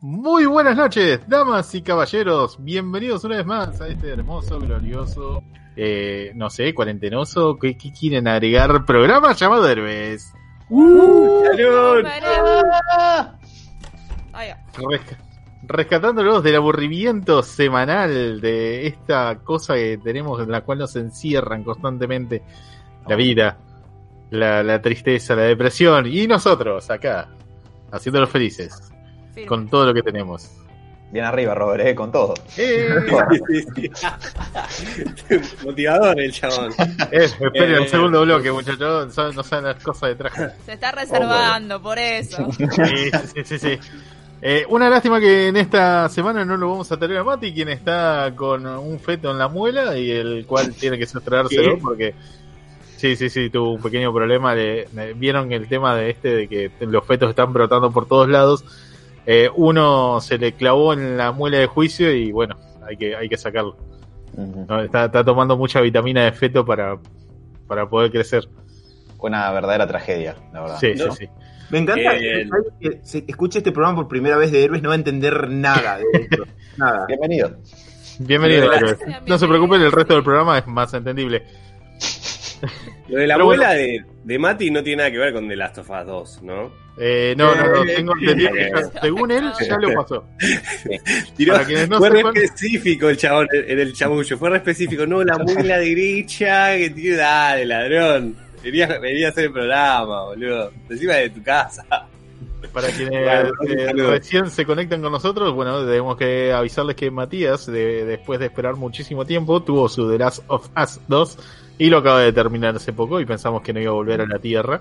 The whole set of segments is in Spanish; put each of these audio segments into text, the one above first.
Muy buenas noches, damas y caballeros. Bienvenidos una vez más a este hermoso, glorioso, eh, no sé, cuarentenoso. ¿Qué, qué quieren agregar? Programa llamado Herbes. ¡Uh! ¡Salud! Rescatándolos del aburrimiento semanal de esta cosa que tenemos en la cual nos encierran constantemente la vida, la, la tristeza, la depresión y nosotros acá, haciéndolos felices Firme. con todo lo que tenemos. Bien arriba, Robert, eh, con todo. ¡Eh! Sí, sí, sí. Motivador el chabón. Eh, esperen el Eh, segundo bloque, muchachos. No saben las cosas de traje. Se está reservando, por eso. Sí, sí, sí, sí. Eh, una lástima que en esta semana no lo vamos a tener a Mati, quien está con un feto en la muela y el cual tiene que sostrárselo ¿Qué? porque. Sí, sí, sí, tuvo un pequeño problema. Le- le- Vieron el tema de este de que los fetos están brotando por todos lados. Eh, uno se le clavó en la muela de juicio y bueno, hay que, hay que sacarlo. No, Está, está tomando mucha vitamina de feto para, para poder crecer. Una verdadera tragedia, la verdad. Sí, ¿No? sí, sí. Me encanta Eh, que alguien que se escuche este programa por primera vez de Héroes no va a entender nada de esto. nada. Bienvenido. Bienvenido, héroes. No se preocupen, el resto del programa es más entendible. Lo de la Pero abuela de, de Mati no tiene nada que ver con The Last of Us 2, ¿no? Eh, no, no, no, Eh, tengo entendido que ya- según él ya lo pasó. Tiró- Para quienes no fue re específico el chabón en el chamullo, fue re específico. No, la muela de gricha que tiene, dale, ladrón. Venía, venía a hacer el programa, boludo. Encima de tu casa. Para quienes Claro, eh, recién se conectan con nosotros, bueno, tenemos que avisarles que Matías, de- después de esperar muchísimo tiempo, tuvo su The Last of Us 2 y lo acaba de terminar hace poco y pensamos que no iba a volver a la Tierra.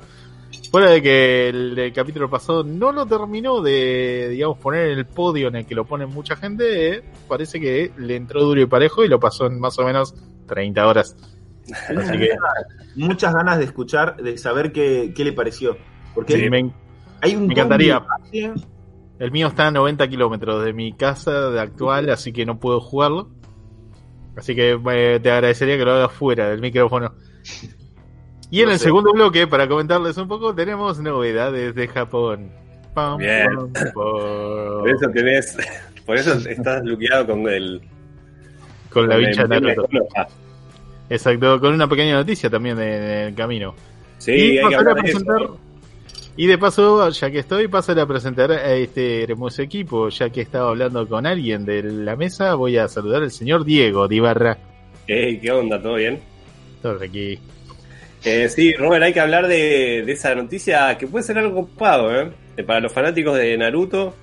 Fuera de que el, el capítulo pasado no lo terminó de, digamos, poner en el podio en el que lo ponen mucha gente, eh, parece que le entró duro y parejo y lo pasó en más o menos 30 horas. Así que Muchas ganas de escuchar, de saber qué, qué le pareció. Porque sí, me, hay un me encantaría. El mío está a 90 kilómetros de mi casa de actual, así que no puedo jugarlo. Así que eh, te agradecería que lo hagas fuera del micrófono. Y en No el sé. segundo bloque, para comentarles un poco, tenemos novedades de Japón. Pam, Bien. pam, pam. Por eso tenés. Por eso estás luqueado con el. Con la con el- de Naruto. Exacto, con una pequeña noticia también de- del camino. Sí, y hay que hablar de presentar. eso. Y de paso, ya que estoy, pasaré a presentar a este hermoso equipo. Ya que estaba hablando con alguien de la mesa, voy a saludar al señor Diego Dibarra. Ey, ¿Qué onda? ¿Todo bien? Todo aquí. Eh, sí, Robert, hay que hablar de, de esa noticia que puede ser algo ¿eh? Eh, Para los fanáticos de Naruto,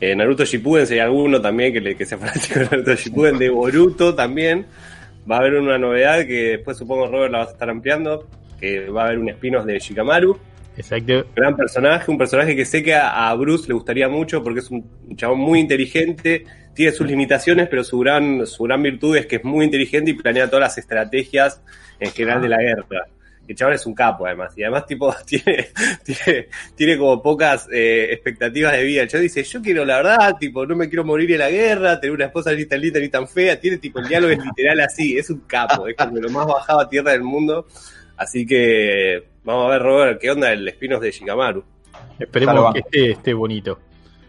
eh, Naruto Shippuden, si hay alguno también que, le, que sea fanático de Naruto Shippuden, de Boruto también, va a haber una novedad que después supongo Robert la vas a estar ampliando, que va a haber un spin-off de Shikamaru, Exacto. gran personaje, un personaje que sé que a, Bruce le gustaría mucho porque es un chabón muy inteligente, tiene sus limitaciones, pero su gran, su gran virtud es que es muy inteligente y planea todas las estrategias en general de la guerra. El chabón es un capo además, y además tipo tiene, tiene, tiene como pocas eh, expectativas de vida. El chabón dice, yo quiero la verdad, tipo, no me quiero morir en la guerra, tener una esposa ni tan linda ni tan fea, tiene tipo el diálogo es literal así, es un capo, es como lo más bajado a tierra del mundo. Así que vamos a ver, Robert, qué onda el espinos de Shikamaru. Esperemos Salva. que esté, esté bonito.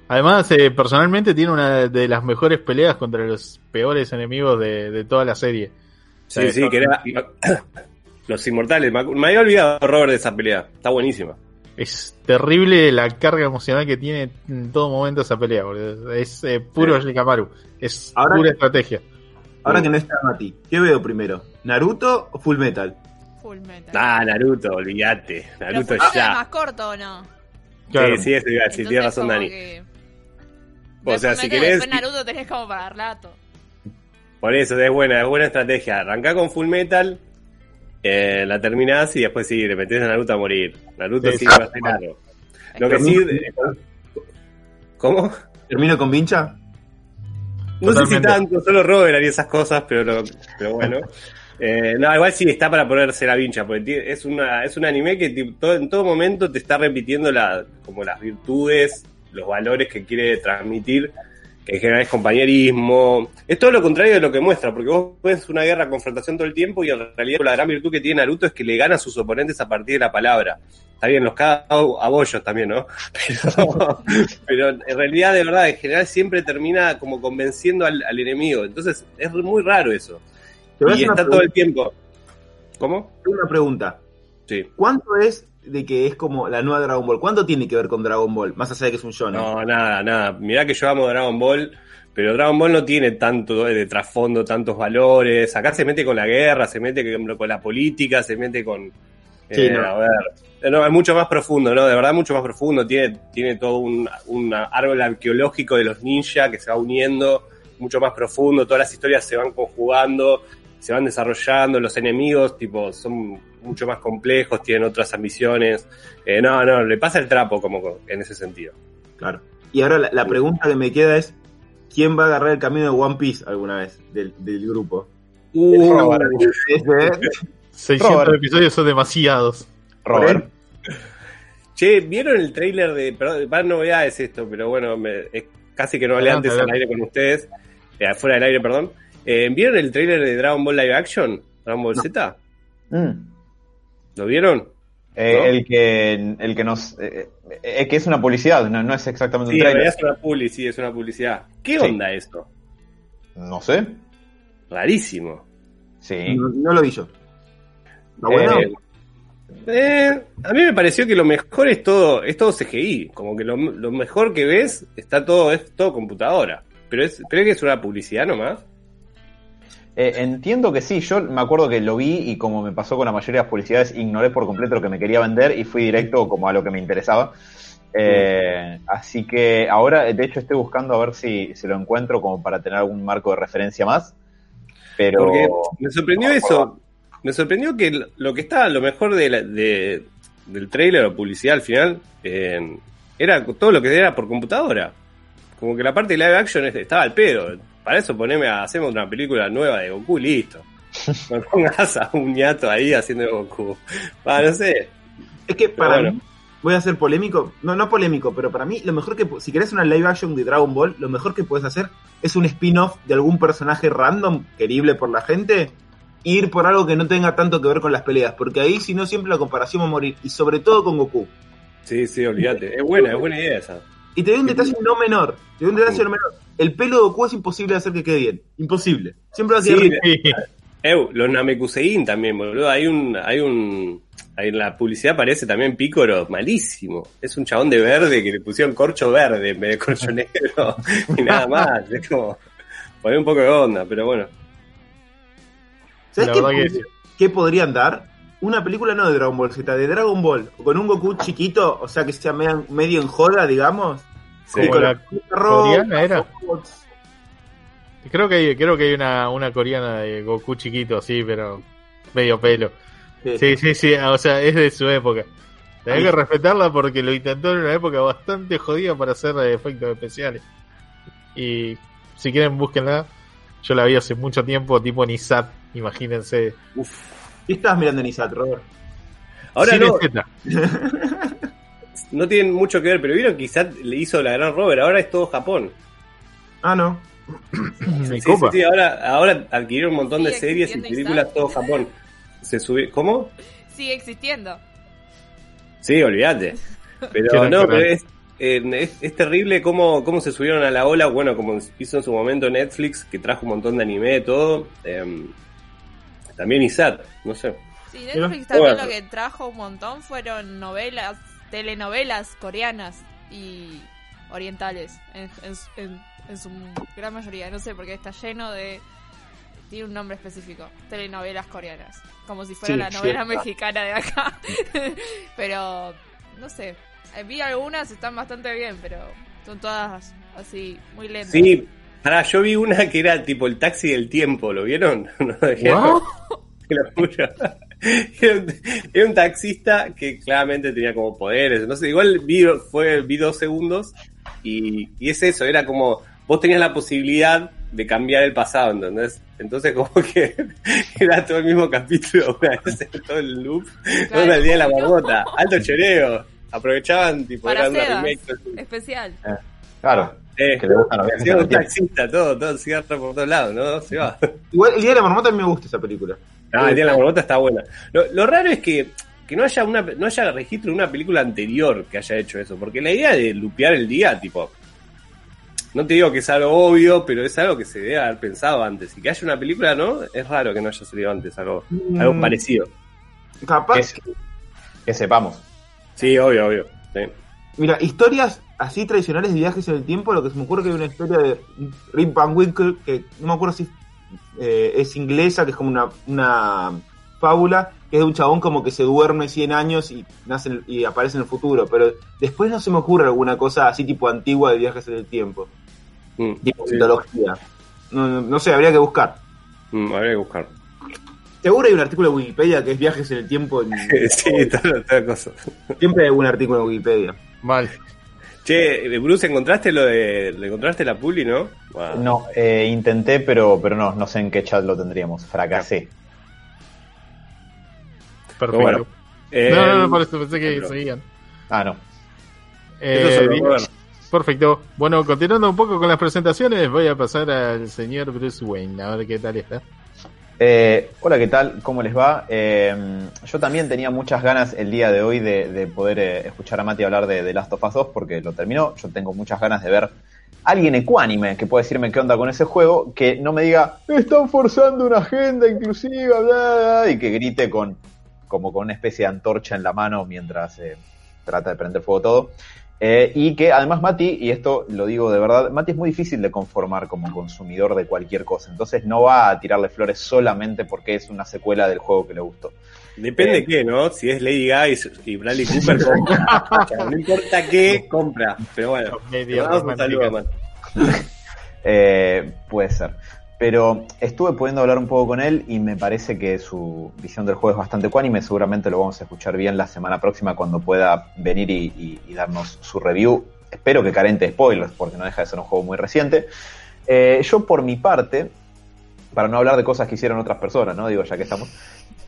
Además, eh, personalmente tiene una de las mejores peleas contra los peores enemigos de, de toda la serie. Sí, sí, que era los inmortales. Me, me había olvidado, Robert, de esa pelea. Está buenísima. Es terrible la carga emocional que tiene en todo momento esa pelea. boludo. Es eh, puro Shikamaru. Es Ahora- pura estrategia. Ahora que no está Mati, ¿qué veo primero? ¿Naruto o Full Metal? Full metal. Ah, Naruto, olvídate. Pero Naruto Full Metal es ya. más corto o no? Claro. Sí, sí, eso iba a decir, Entonces, tiene razón Dani. que- O sea, si querés, Después Naruto tenés como para rato. por eso es buena, es buena estrategia. Arrancá con Full Metal, eh, la terminás y después sí, le metés a Naruto a morir. Naruto Sí, sí, va a ser largo. Lo que sí. eh, ¿Cómo? ¿Termino con Vincha? No sé si tanto, solo Robert haría esas cosas, pero, lo- pero bueno. Eh, no, igual sí está para ponerse la vincha, porque es, una, es un anime que en todo momento te está repitiendo como las virtudes, los valores que quiere transmitir, que en general es compañerismo. Es todo lo contrario de lo que muestra, porque vos ves una guerra, confrontación todo el tiempo y en realidad la gran virtud que tiene Naruto es que le gana a sus oponentes a partir de la palabra. Está bien, los caga a bollos también, ¿no? Pero, en realidad, de verdad, en general siempre termina como convenciendo al enemigo. Entonces es muy raro eso. Te voy a Y está todo el tiempo. ¿Cómo? una pregunta. Sí. ¿Cuánto es de que es como la nueva Dragon Ball? ¿Cuánto tiene que ver con Dragon Ball? Más allá de que es un shonen. No, nada, nada. Mirá que yo amo Dragon Ball, pero Dragon Ball no tiene tanto de trasfondo, tantos valores. Acá se mete con la guerra, se mete con la política, se mete con... Sí, eh, no. A ver, Eh, no, es mucho más profundo, ¿no? De verdad, mucho más profundo. Tiene, tiene todo un, un árbol arqueológico de los ninjas que se va uniendo, mucho más profundo. Todas las historias se van conjugando, se van desarrollando. Los enemigos, tipo, son mucho más complejos, tienen otras ambiciones. Eh, no, no, le pasa el trapo como en ese sentido. Claro. Y ahora la, la pregunta que me queda es: ¿quién va a agarrar el camino de One Piece alguna vez del, del grupo? Uh, Ese- 600 Robert. episodios son demasiados. Robert. Che, ¿vieron el tráiler de... Perdón, más novedades esto, pero bueno, me- es casi que no hablé antes al aire con ustedes, eh, fuera del aire, perdón. Eh, ¿Vieron el tráiler de Dragon Ball Live Action? ¿Dragon Ball No. Z? Mm. ¿Lo vieron? Eh, ¿No? el que el que nos eh, eh, que es una publicidad, no, no es exactamente Sí, un trailer. es una publi, sí, es una publicidad. ¿Qué Sí. onda esto? No sé. Rarísimo. Sí. no, no lo vi yo. ¿Está Eh, bueno? eh, a mí me pareció que lo mejor es todo, es todo CGI, como que lo, lo mejor que ves está todo, es todo computadora. Pero es, creo que es una publicidad nomás. Eh, entiendo que sí, yo me acuerdo que lo vi y como me pasó con la mayoría de las publicidades, ignoré por completo lo que me quería vender y fui directo como a lo que me interesaba. Eh, así que ahora, de hecho, estoy buscando a ver si, si lo encuentro como para tener algún marco de referencia más. Pero Porque me sorprendió no, eso. Me sorprendió que lo que estaba, lo mejor de la- de- del trailer o publicidad al final, eh, era todo lo que era por computadora. Como que la parte de live action es- estaba al pedo. Para eso poneme a, hacemos una película nueva de Goku, listo. No pongas a un ñato ahí haciendo Goku. Ah, no sé. Es que para bueno. mí, voy a ser polémico, no, no polémico, pero para mí, lo mejor que, si querés una live action de Dragon Ball, lo mejor que puedes hacer es un spin-off de algún personaje random, querible por la gente, e ir por algo que no tenga tanto que ver con las peleas, porque ahí si no siempre la comparación va a morir, y sobre todo con Goku. Sí, sí, olvídate. Es buena, es buena idea esa. Y te doy un detalle no menor, te doy un detalle no menor. El pelo de Goku es imposible de hacer que quede bien, imposible. Siempre va a quedar Sí, rico. Eu, los Namekusein también, boludo. Hay un, hay un, en la publicidad aparece también Pícoro, malísimo. Es un chabón de verde que le pusieron corcho verde en vez de corcho negro y nada más. Es como, poner un poco de onda, pero bueno. ¿Sabes que qué podrían dar? Una película no de Dragon Ball Z, de Dragon Ball, con un Goku chiquito, o sea que sea medio, medio en joda, digamos. Sí. con la coreana era. robots. Creo que hay, creo que hay una, una coreana de Goku chiquito, así, pero medio pelo. Sí. Sí, sí, sí, o sea, es de su época. Tenés que respetarla porque lo intentó en una época bastante jodida para hacer efectos especiales. Y si quieren, búsquenla. Yo la vi hace mucho tiempo, tipo en ISAT, imagínense. ¿Qué estabas mirando en Isat, Robert? Ahora Cine no, Z. no tienen mucho que ver, pero vieron que quizás le hizo la gran Robert, ahora es todo Japón. Ah, no. Me Sí, sí, copa. sí, ahora, ahora adquirieron un montón de series y existiendo películas Isaac. todo Japón. Se sube, ¿cómo? Sigue existiendo. Sí, olvídate. Pero Quiero no, pero es, eh, es, es terrible cómo, cómo se subieron a la ola, bueno, como hizo en su momento Netflix, que trajo un montón de anime y todo. eh, también ISAT, no sé. Sí. Netflix también Bueno. lo que trajo un montón fueron novelas, telenovelas coreanas y orientales, en, en- en- en su gran mayoría. No sé, porque está lleno de... Tiene un nombre específico, telenovelas coreanas. Como si fuera Sí, la novela sí. mexicana de acá. pero, no sé. eh, Vi algunas, están bastante bien, pero son todas así, muy lentas. Sí, pará, yo vi una que era tipo el taxi del tiempo, ¿lo vieron? No, lo juro. Era un, era un taxista que claramente tenía como poderes. No sé, igual vi, fue, vi dos segundos y, y es eso, era como vos tenías la posibilidad de cambiar el pasado, ¿entendés? Entonces como que era todo el mismo capítulo, una vez en todo el loop, Claro. todo el día de la barbota, alto choreo. Aprovechaban, tipo, Para era una remake. Especial. Claro. Eh, que le gustan los viajes un taxista, todo, todo cierra por todos lados, ¿no? Se va. Igual el día de la marmota a mí me gusta esa película. Ah, el día de la marmota está buena. Lo, lo raro es que, que no haya una no haya registro de una película anterior que haya hecho eso, porque la idea de lupear el día, tipo, no te digo que es algo obvio, pero es algo que se debe haber pensado antes. Y que haya una película, ¿no? Es raro que no haya salido antes algo, algo Mm. parecido. Capaz. Que sepamos. Sí, obvio, obvio. sí. Mira, historias así tradicionales de viajes en el tiempo, lo que se me ocurre que hay una historia de Rip Van Winkle, que no me acuerdo si eh, es inglesa, que es como una, una fábula, que es de un chabón como que se duerme 100 años y nace en- y aparece en el futuro, pero después no se me ocurre alguna cosa así tipo antigua de viajes en el tiempo, Mm, tipo sí. mitología. No, no, no sé, habría que buscar. Mm, habría que buscar. Seguro hay un artículo de Wikipedia que es viajes en el tiempo. en- sí, toda, toda cosa. Siempre hay algún artículo de Wikipedia. Mal. Che, Bruce, ¿encontraste lo de. ¿Le encontraste la puli, no? Wow. No, eh, intenté, pero, pero no, no sé en qué chat lo tendríamos. Fracasé. Perfecto. bueno. Eh, no, no, no, por eso pensé que pero- seguían. Ah, no. Eh, perfecto. Bueno, continuando un poco con las presentaciones, voy a pasar al señor Bruce Wayne, a ver qué tal está. Eh, hola, ¿qué tal? ¿Cómo les va? Eh, yo también tenía muchas ganas el día de hoy de, de poder eh, escuchar a Mati hablar de, de Last of Us 2 porque lo terminó. Yo tengo muchas ganas de ver a alguien ecuánime que pueda decirme qué onda con ese juego, que no me diga, están forzando una agenda inclusiva, bla, bla", y que grite con como con una especie de antorcha en la mano mientras eh, trata de prender fuego todo. Eh, y que además Mati, y esto lo digo de verdad, Mati es muy difícil de conformar como consumidor de cualquier cosa. Entonces no va a tirarle flores solamente porque es una secuela del juego que le gustó. Depende Eh. de qué, ¿no? Si es Lady Gaga y, Bradley Cooper, compra. O sea, no importa qué, compra. Pero bueno, un saludo. Eh, puede ser. Pero estuve pudiendo hablar un poco con él y me parece que su visión del juego es bastante cuánime. Seguramente lo vamos a escuchar bien la semana próxima cuando pueda venir y, darnos su review. Espero que carente de spoilers porque no deja de ser un juego muy reciente. Eh, yo por mi parte, para no hablar de cosas que hicieron otras personas, ¿no? Digo, ya que estamos.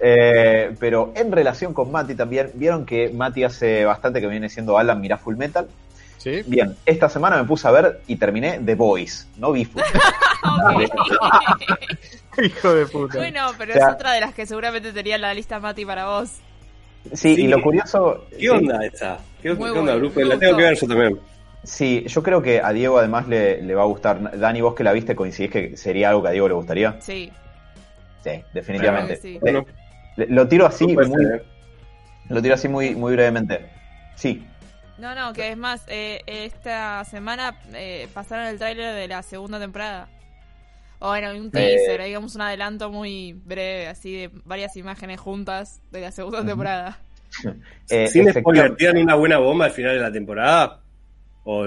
Eh, pero en relación con Mati también, vieron que Mati hace bastante que viene siendo Alan Mira Full Metal. ¿Sí? Bien, esta semana me puse a ver y terminé The Boys, no vi Hijo de puta. bueno, pero O sea- es otra de las que seguramente tenía en la lista Mati para vos. Sí, Sí. y lo curioso. ¿Qué sí, onda esa? ¿Qué, Muy onda, bueno, La tengo que ver yo también. Sí, yo creo que a Diego además le, le va a gustar. Dani, vos que la viste, coincidís que sería algo que a Diego le gustaría. Sí. Sí, definitivamente. Claro que sí. Eh, Bueno, le- lo tiro así, muy, ¿eh? lo tiro así muy, muy brevemente. Sí, No, no, que es más, eh, esta semana eh, pasaron el tráiler de la segunda temporada. O bueno, un teaser, digamos un adelanto muy breve, así de varias imágenes juntas de la segunda temporada. eh, Sin spoiler, ¿tiran una buena bomba al final de la temporada? ¿O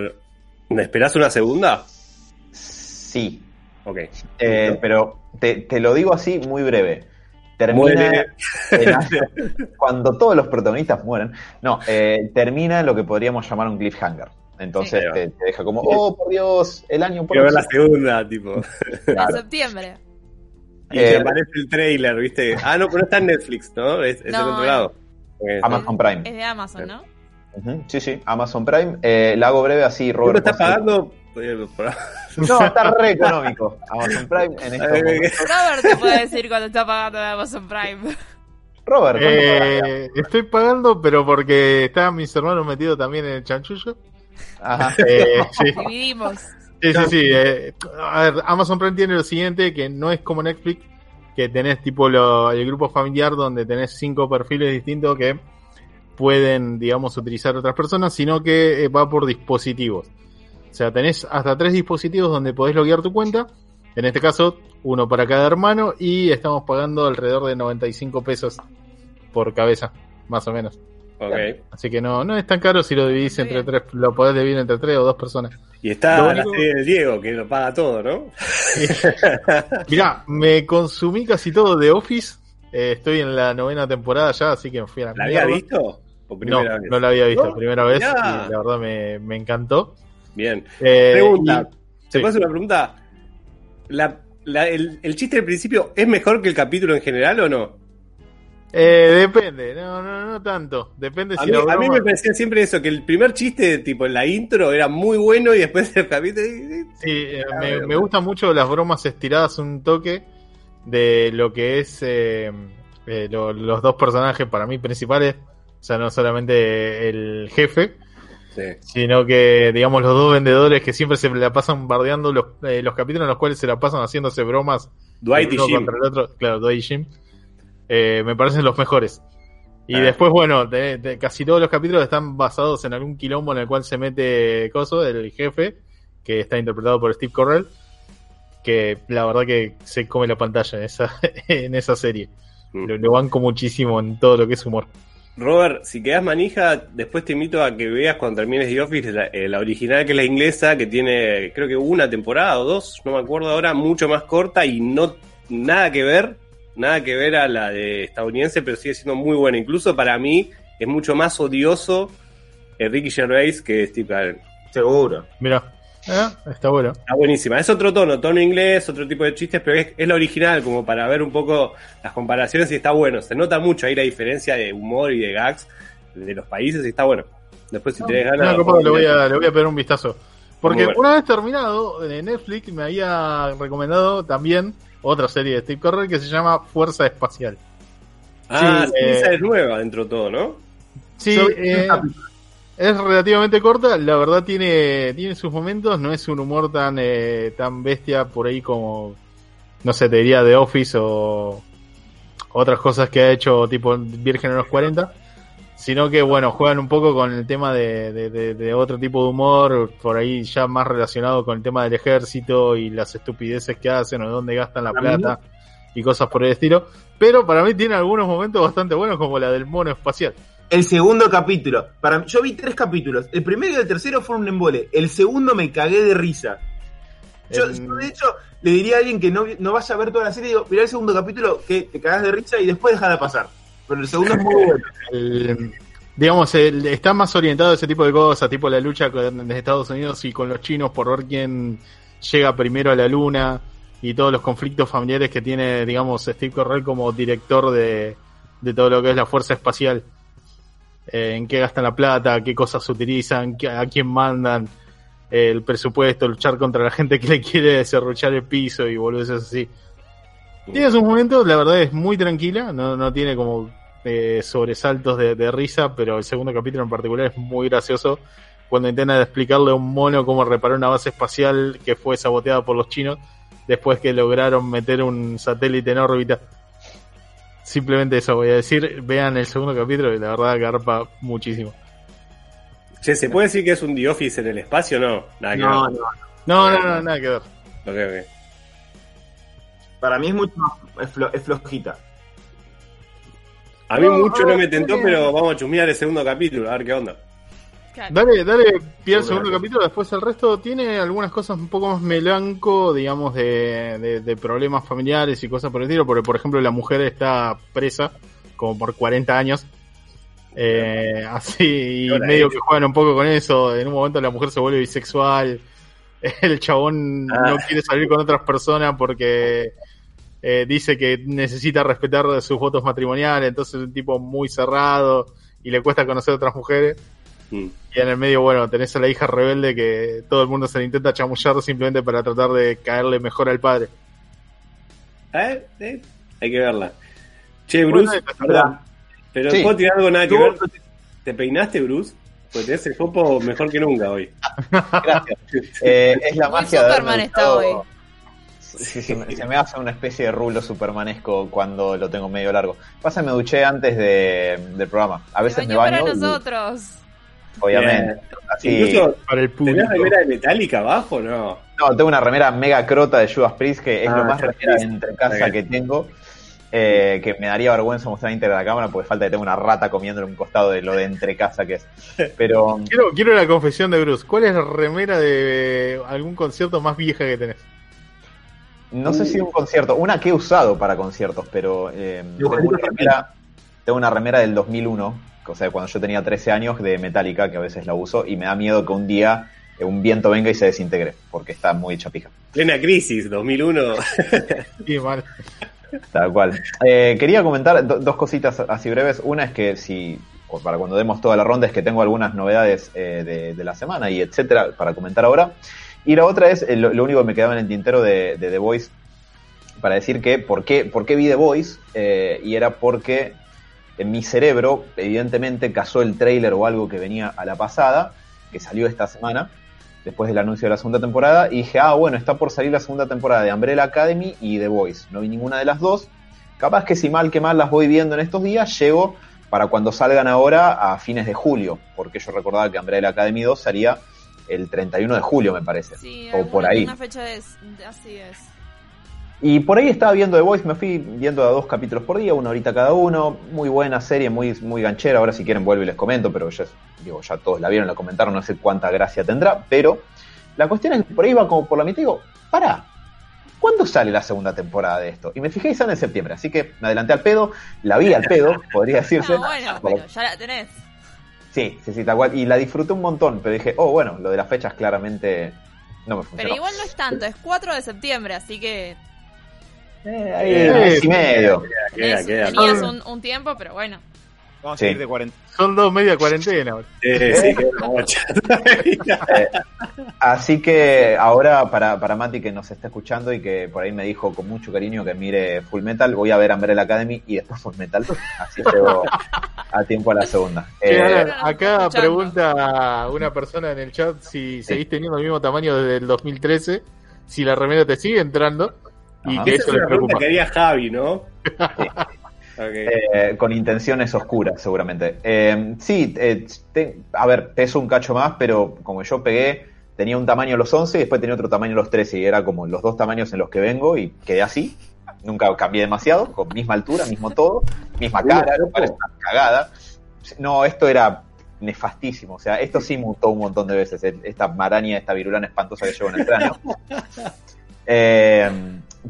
esperás una segunda? Sí, Ok. eh, pero te, te lo digo así muy breve. Termina en- cuando todos los protagonistas mueren. No, eh, termina lo que podríamos llamar un cliffhanger. Entonces Sí. te, te deja como, oh por Dios, el año Quiero ver la segunda, tipo. Claro. En septiembre. Y Eh, aparece el trailer, ¿viste? Ah, no, pero no está en Netflix, ¿no? Es, es No, en otro lado. Ok. Amazon Prime. Es de Amazon, ¿no? Sí, sí, Amazon Prime. Eh, la hago breve así, ¿Tú me Robert. estás vos- pagando? No, está re económico. Amazon Prime en estos momentos. Robert te puede decir cuando está pagando de Amazon Prime. Robert. Eh, estoy pagando, pero porque estaban mis hermanos metidos también en el chanchullo. Ajá. Eh, sí, Dividimos. sí, sí. sí, eh, a ver, Amazon Prime tiene lo siguiente, que no es como Netflix, que tenés tipo lo- el grupo familiar donde tenés cinco perfiles distintos que pueden, digamos, utilizar otras personas, sino que eh, va por dispositivos. O sea, tenés hasta tres dispositivos donde podés loguear tu cuenta. En este caso, uno para cada hermano y estamos pagando alrededor de 95 pesos por cabeza, más o menos. Ok. Así que no, no es tan caro si lo dividís entre tres, lo podés dividir entre tres o dos personas. Y está Lo la único- serie del Diego, que lo paga todo, ¿no? Mirá, me consumí casi todo de Office. Eh, estoy en la novena temporada ya, así que me fui a la ¿La había visto? ¿O No, primera vez? no la había visto, ¿No? primera vez y la verdad me, me encantó. Bien. Eh, Pregunta. y- ¿Te sí. una pregunta? La, la- el, el chiste del principio es mejor que el capítulo en general o no? Eh, depende, no, no, no tanto. Depende A si mí, a mí me parecía siempre eso, que el primer chiste, tipo en la intro, era muy bueno y después el capítulo... Sí, eh, me, me gustan mucho las bromas estiradas un toque de lo que es eh, eh, lo- los dos personajes para mí principales. O sea, no solamente el jefe, Sí. sino que, digamos, los dos vendedores que siempre se la pasan bardeando los, eh, los capítulos en los cuales se la pasan haciéndose bromas Dwight y uno Jim. contra el otro. Claro, Dwight y Jim. Eh, me parecen los mejores. Y Ah. después, bueno, casi todos los capítulos están basados en algún quilombo en el cual se mete Coso, el jefe, que está interpretado por Steve Correll, que la verdad que se come la pantalla en esa, en esa serie. Mm. Lo, lo banco muchísimo en todo lo que es humor. Robert, si quedas manija, después te invito a que veas cuando termines The Office la, eh, la original, que es la inglesa, que tiene creo que una temporada o dos, no me acuerdo ahora, mucho más corta y no nada que ver, nada que ver a la de estadounidense, pero sigue siendo muy buena. Incluso para mí es mucho más odioso eh, Ricky Gervais que Steve Carell. Seguro. Mira, está bueno. Está buenísima. Es otro tono, tono inglés, otro tipo de chistes, pero es, es la original, como para ver un poco las comparaciones y está bueno. Se nota mucho ahí la diferencia de humor y de gags de los países y está bueno. Después, si tenés ganas. Copa, le voy a, le voy a pegar un vistazo. Porque bueno. una vez terminado, Netflix me había recomendado también otra serie de Steve Correll que se llama Fuerza Espacial. Ah, Sí, sí, eh, esa es nueva dentro de todo, ¿no? Sí, vi eh. Es relativamente corta, la verdad tiene, tiene sus momentos, no es un humor tan, eh, tan bestia por ahí como, no sé, te diría The Office o otras cosas que ha hecho tipo Virgen en los 40, sino que bueno, juegan un poco con el tema de, de- de- de otro tipo de humor, por ahí ya más relacionado con el tema del ejército y las estupideces que hacen o dónde gastan la plata y cosas por el estilo, pero para mí tiene algunos momentos bastante buenos como la del mono espacial. El segundo capítulo. Para mí- yo vi tres capítulos. El primero y el tercero fueron un embole. El segundo me cagué de risa. Yo, En- yo, de hecho, le diría a alguien que no, no vaya a ver toda la serie, digo, mirá el segundo capítulo que te cagas de risa y después deja de pasar. Pero el segundo es muy bueno. el- digamos, el- está más orientado a ese tipo de cosas, tipo la lucha con de Estados Unidos y con los chinos por ver quién llega primero a la luna y todos los conflictos familiares que tiene, digamos, Steve Correll como director de, de todo lo que es la fuerza espacial. Eh, en qué gastan la plata, qué cosas utilizan, a quién mandan, el presupuesto, luchar contra la gente que le quiere cerruchar el piso y boludeces así. Tiene sus momentos, la verdad es muy tranquila, no, no tiene como eh, sobresaltos de, risa, pero el segundo capítulo en particular es muy gracioso cuando intentan explicarle a un mono cómo reparar una base espacial que fue saboteada por los chinos después que lograron meter un satélite en órbita. Simplemente eso voy a decir, vean el segundo capítulo y la verdad garpa muchísimo. Che, ¿se puede decir que es un The Office en el espacio o no? Nada que No, ver. no. No, no, no, nada que ver. Ok, ok. Para mí es mucho más. Es, flo- es flojita. A mí No, mucho no me tentó, pero vamos a chusmear el segundo capítulo, a ver qué onda. Claro. Dale, dale pie al segundo capítulo, después el resto tiene algunas cosas un poco más melanco, digamos, de, de- de problemas familiares y cosas por el estilo, porque por ejemplo la mujer está presa como por 40 años, eh, así, y medio que juegan un poco con eso, en un momento la mujer se vuelve bisexual, el chabón Ah. no quiere salir con otras personas porque eh, dice que necesita respetar sus votos matrimoniales, entonces es un tipo muy cerrado y le cuesta conocer a otras mujeres. Mm. Y en el medio, bueno, tenés a la hija rebelde que todo el mundo se le intenta chamullar simplemente para tratar de caerle mejor al padre. ¿Eh? ¿Eh? Hay que verla. Che, Bruce, perdón, pero Sí. ¿puedo tirar algo nada que Tú- ver? ¿Te peinaste, Bruce? Porque tenés el copo mejor que nunca hoy. Gracias. Eh, es la magia de Superman está hoy. Sí, se, me, se me hace una especie de rulo supermanesco cuando lo tengo medio largo. Pasa, me duché antes de, del programa. A veces me para baño. y, nosotros. Obviamente. Así, Incluso, Para el público. ¿tenés remera de metálica abajo o no? No, tengo una remera mega crota de Judas Priest, que es Ah, lo más Judas remera de entre casa que tengo. eh, que me daría vergüenza mostrar íntegra la cámara porque falta que tengo una rata comiendo en un costado de lo de entre casa que es. Pero Quiero, quiero la confesión de Bruce. ¿Cuál es la remera de algún concierto más vieja que tenés? no sé si un concierto, una que he usado para conciertos, pero eh, tengo, una remera, tengo una remera del 2001, o sea, cuando yo tenía 13 años de Metallica, que a veces la uso, y me da miedo que un día eh, un viento venga y se desintegre, porque está muy hecha pija. Plena crisis, 2001. Sí, mal. Tal cual. Eh, quería comentar do- dos cositas así breves. Una es que si, o para cuando demos toda la ronda, es que tengo algunas novedades eh, de, de la semana y etcétera para comentar ahora. Y la otra es eh, lo, lo único que me quedaba en el tintero de, de The Voice para decir que por qué, por qué vi The Voice eh, y era porque en mi cerebro evidentemente cazó el trailer o algo que venía a la pasada, que salió esta semana después del anuncio de la segunda temporada y dije, ah, bueno, está por salir la segunda temporada de Umbrella Academy y The Voice. No vi ninguna de las dos. Capaz que si mal que mal las voy viendo en estos días, llego para cuando salgan ahora a fines de julio, porque yo recordaba que Umbrella Academy 2 salía el 31 de julio, me parece. Sí, o por ahí. Una fecha de, así es. Y por ahí estaba viendo The Voice, me fui viendo a dos capítulos por día, una horita cada uno, muy buena serie, muy, muy ganchera, ahora si quieren vuelvo y les comento, pero ya, digo, ya todos la vieron, la comentaron, no sé cuánta gracia tendrá, pero la cuestión es que por ahí va como por la mitad y digo, para, ¿cuándo sale la segunda temporada de esto? Y me fijé y sale en septiembre, así que me adelanté al pedo, la vi al pedo, podría decirse. Ah, bueno, pero ya la tenés. Sí, sí, sí, tal cual, y la disfruté un montón, pero dije, oh, bueno, lo de las fechas claramente no me funcionó. Pero igual no es tanto, es 4 de septiembre, así que Eh, ahí, mes y medio. Queda, tenés- queda. tenías un, un tiempo, pero bueno. Vamos Sí. a ir de cuarentena. Son dos media cuarentena. Eh, sí. Así que ahora para, para Mati que nos está escuchando y que por ahí me dijo con mucho cariño que mire Full Metal, voy a ver Umbrella Academy y después Full Metal. Así llego a tiempo a la segunda. Eh, acá pregunta una persona en el chat si seguís teniendo el mismo tamaño desde el 2013, si la remera te sigue entrando y que Esa eso es le una pregunta que haría Javi, ¿no? Eh, con intenciones oscuras, seguramente. Eh, sí, eh, te- a ver, peso un cacho más, pero como yo pegué, tenía un tamaño a los 11 y después tenía otro tamaño a los 13 y era como los dos tamaños en los que vengo y quedé así. Nunca cambié demasiado, con misma altura, mismo todo, misma cara, parece una cagada. No, esto era nefastísimo, o sea, esto sí mutó un montón de veces, esta maraña, esta virulana espantosa que llevo en el cráneo. Eh,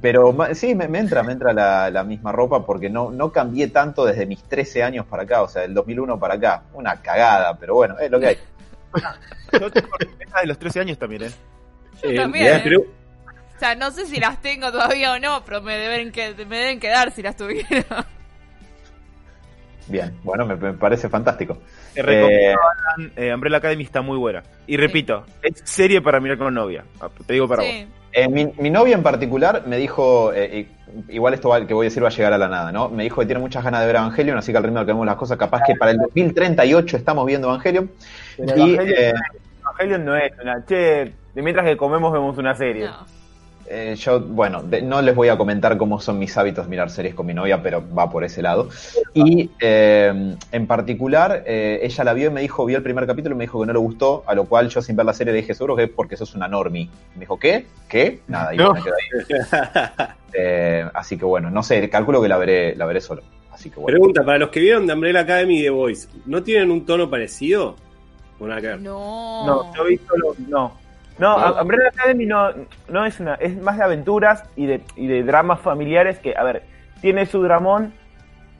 pero ma- sí, me, me entra, me entra la, la misma ropa porque no, no cambié tanto desde mis 13 años para acá, o sea, del 2001 para acá. Una cagada, pero bueno, es lo que hay. Yo tengo de los 13 años también, ¿eh? Yo Eh, también, ¿eh? pero- O sea, no sé si las tengo todavía o no, pero me deben, que, me deben quedar si las tuviera. Bien, bueno, me, me parece fantástico. Te recomiendo, Eh, Alan, eh, Umbrella Academy está muy buena. Y repito, es serie para mirar con novia. Ah, Te digo para vos. Eh, mi, mi novia en particular me dijo, eh, y- igual esto va- que voy a decir va a llegar a la nada, ¿no? Me dijo que tiene muchas ganas de ver Evangelion, así que al ritmo que vemos las cosas, capaz que para el 2038 estamos viendo Evangelion. Pero Y, Evangelion, eh, Evangelion no es una. Che, de mientras que comemos vemos una serie. No. Eh, yo, bueno, de- no les voy a comentar cómo son mis hábitos mirar series con mi novia, pero va por ese lado. Y eh, en particular, eh, ella la vio y me dijo, vio el primer capítulo y me dijo que no le gustó, a lo cual yo sin ver la serie le dije, seguro que es porque sos una normie. Me dijo, ¿qué? ¿Qué? Nada, y No. me quedé ahí. Eh, así que bueno, no sé, calculo que la veré, la veré solo. Así que bueno. Pregunta, para los que vieron de Umbrella Academy y The Voice, ¿no tienen un tono parecido? No. No, yo vi solo. No. No, No. Umbrella Academy no, no es una. Es más de aventuras y de, y de dramas familiares que, a ver, tiene su dramón,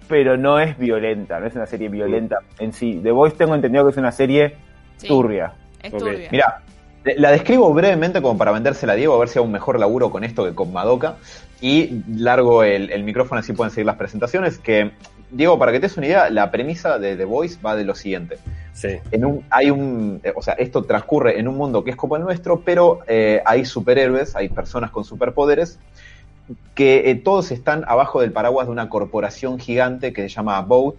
pero no es violenta. No es una serie violenta en sí. The Voice tengo entendido que es una serie Sí, turbia. Es. Mira, la describo brevemente como para vendérsela a Diego, a ver si hago un mejor laburo con esto que con Madoka. Y largo el, el micrófono, así pueden seguir las presentaciones. Que, Diego, para que te des una idea, la premisa de The Voice va de lo siguiente. Sí. En un, hay un, eh, o sea, esto transcurre en un mundo que es como el nuestro, pero eh, hay superhéroes, hay personas con superpoderes que eh, todos están abajo del paraguas de una corporación gigante que se llama Boat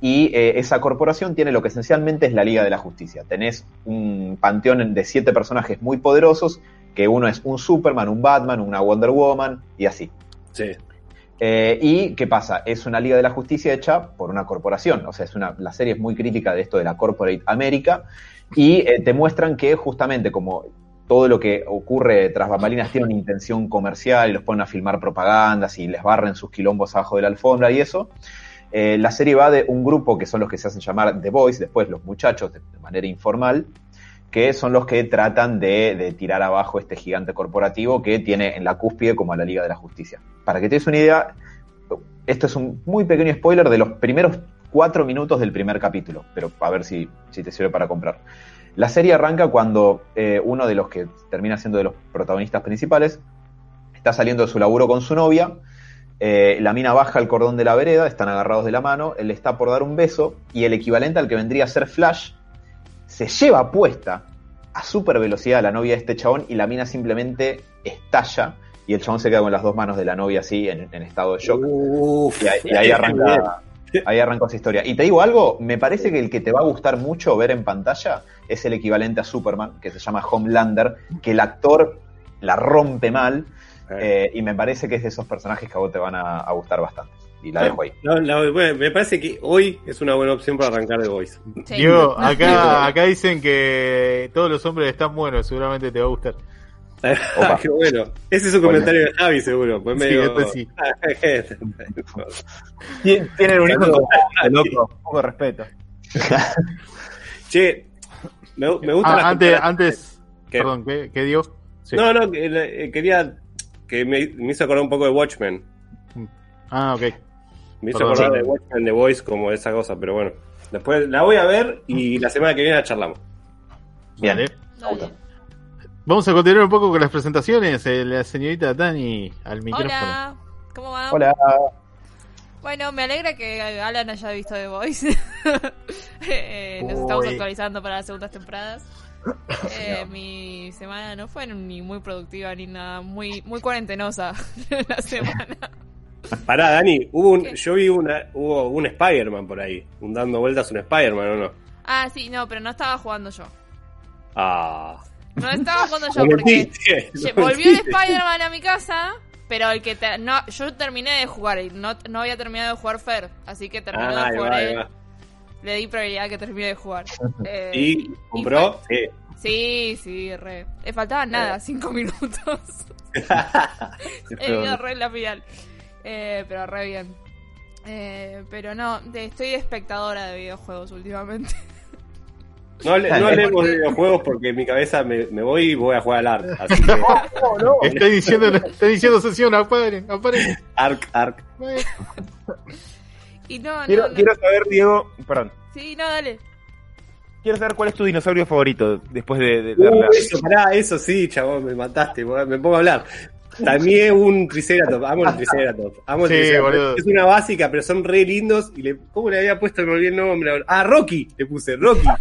y eh, esa corporación tiene lo que esencialmente es la Liga de la Justicia. Tenés un panteón de siete personajes muy poderosos, que uno es un Superman, un Batman, una Wonder Woman y así. Sí. Eh, ¿Y qué pasa? Es una Liga de la Justicia hecha por una corporación. O sea, es una, la serie es muy crítica de esto de la Corporate América. Y eh, te muestran que justamente como todo lo que ocurre tras bambalinas tiene una intención comercial y los ponen a filmar propagandas y les barren sus quilombos abajo de la alfombra y eso. eh, la serie va de un grupo que son los que se hacen llamar The Boys, después los muchachos de, de manera informal, que son los que tratan de, tirar abajo este gigante corporativo que tiene en la cúspide como a la Liga de la Justicia. Para que te des una idea, esto es un muy pequeño spoiler de los primeros cuatro minutos del primer capítulo, pero a ver si, si te sirve para comprar. La serie arranca cuando eh, uno de los que termina siendo de los protagonistas principales está saliendo de su laburo con su novia Eh, la mina baja el cordón de la vereda, están agarrados de la mano, él está por dar un beso y el equivalente al que vendría a ser Flash se lleva puesta a super velocidad a la novia de este chabón y la mina simplemente estalla y el chabón se queda con las dos manos de la novia así en, en estado de shock. Uf, Y ahí, y ahí arranca, ahí arrancó esa historia. Y te digo algo, me parece que el que te va a gustar mucho ver en pantalla es el equivalente a Superman, que se llama Homelander, que el actor la rompe mal, eh, y me parece que es de esos personajes que a vos te van a, a gustar bastante. Y la dejo ahí. No, la- bueno, me parece que hoy es una buena opción para arrancar de Voice. Sí. Diego, acá, acá dicen que todos los hombres están buenos, seguramente te va a gustar. Opa. Qué bueno. Ese es un comentario de Javi, seguro. Pues Sí, medio... este sí. Tien- Tienen un hijo loco. Un poco de respeto. che, me, me gusta Ah, antes, antes, ¿Qué? perdón, ¿qué, qué? Sí. No, no, eh, quería que me, me hizo acordar un poco de Watchmen. Ah, ok. Me hizo acordar de Watchmen, de Voice, como esa cosa, pero bueno. Después la voy a ver y la semana que viene la charlamos. Bien. Vale. Dale. Vamos a continuar un poco con las presentaciones. Eh, La señorita Dani al micrófono. Hola, ¿cómo va? Hola. Bueno, me alegra que Alan haya visto The Voice. Eh, nos estamos actualizando para las segundas temporadas. Eh, mi semana no fue ni muy productiva ni nada, muy muy cuarentenosa la semana. Pará, Dani, hubo un, ¿Qué? yo vi una, hubo un Spider-Man por ahí, un dando vueltas un Spider-Man, ¿o no? Ah, sí, no, pero no estaba jugando yo. Ah. No estaba jugando yo porque mentiste, volvió el. Spider-Man a mi casa, pero el que te- no, yo terminé de jugar y no, no había terminado de jugar Fer, así que terminó Ah, de jugar va, él. va. Le di prioridad a que termine de jugar. Eh, ¿Y compró? Sí. Sí, sí, re. Le faltaban nada, cinco minutos. He ido re en la final. Eh, pero re bien. Eh, pero no, de- estoy espectadora de videojuegos últimamente. No, le- no hablemos de videojuegos porque en mi cabeza me, me voy y voy a jugar al ARC. Así que, Está diciendo, está diciendo sesión, aparen, aparen. ARC, ARC. Y no, Quiero, no, no. quiero saber, Diego, perdón. Sí, no, dale. Quiero saber cuál es tu dinosaurio favorito después de, de Uh, verla. eso, pará, eso sí, chabón, me mataste, me pongo a hablar. También un Triceratops, amo el Triceratops. Amo el Sí, Triceratops. Es una básica, pero son re lindos. Y le, ¿Cómo le había puesto? Me olvidé el nombre. Ah, Rocky, le puse, Rocky.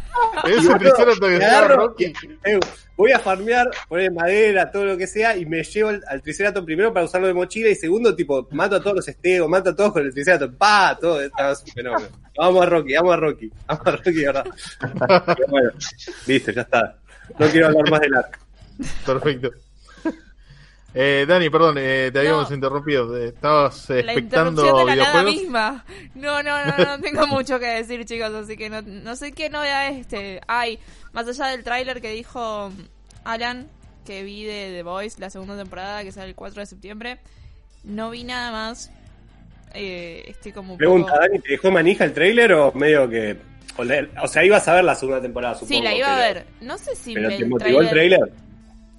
Es un triceratops llama Rocky. eh, voy a farmear, poner madera, todo lo que sea, y me llevo al, al Triceratops primero para usarlo de mochila, y segundo, tipo, mato a todos los estegos, mato a todos con el Triceratops, pa, todo, estaba un fenómeno. Vamos a Rocky, vamos a Rocky, vamos a Rocky, ¿verdad? Pero bueno, listo, ya está. No quiero hablar más del arco. Perfecto. Eh, Dani, perdón, eh, te habíamos No. interrumpido. Estabas eh, La expectando interrupción de la nada videojuegos. misma. No, no, no, no tengo mucho que decir, chicos, así que no, no sé qué novedad este. Hay, más allá del tráiler que dijo Alan, que vi de The Voice, la segunda temporada, que sale el 4 de septiembre, no vi nada más. Eh, estoy como un Pregunta, poco... Dani, ¿te dejó manija el trailer o medio que... O, sea, ibas a ver la segunda temporada, supongo. Sí, la iba a ver. No sé si ¿Pero me- te motivó el trailer?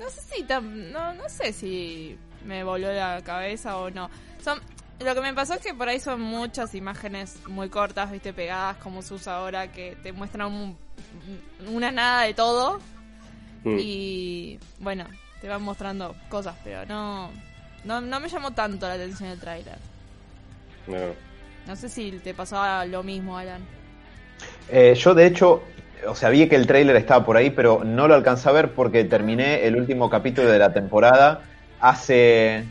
No sé si tam- no, no sé si me voló la cabeza o no. Son lo que me pasó es que por ahí son muchas imágenes muy cortas, viste, pegadas como se usa ahora que te muestran un- una nada de todo Mm. y bueno, te van mostrando cosas, pero no no, no me llamó tanto la atención el tráiler. No. No sé si te pasaba lo mismo, Alan. Eh, yo, de hecho, o sea, vi que el tráiler estaba por ahí, pero no lo alcancé a ver porque terminé el último capítulo de la temporada hace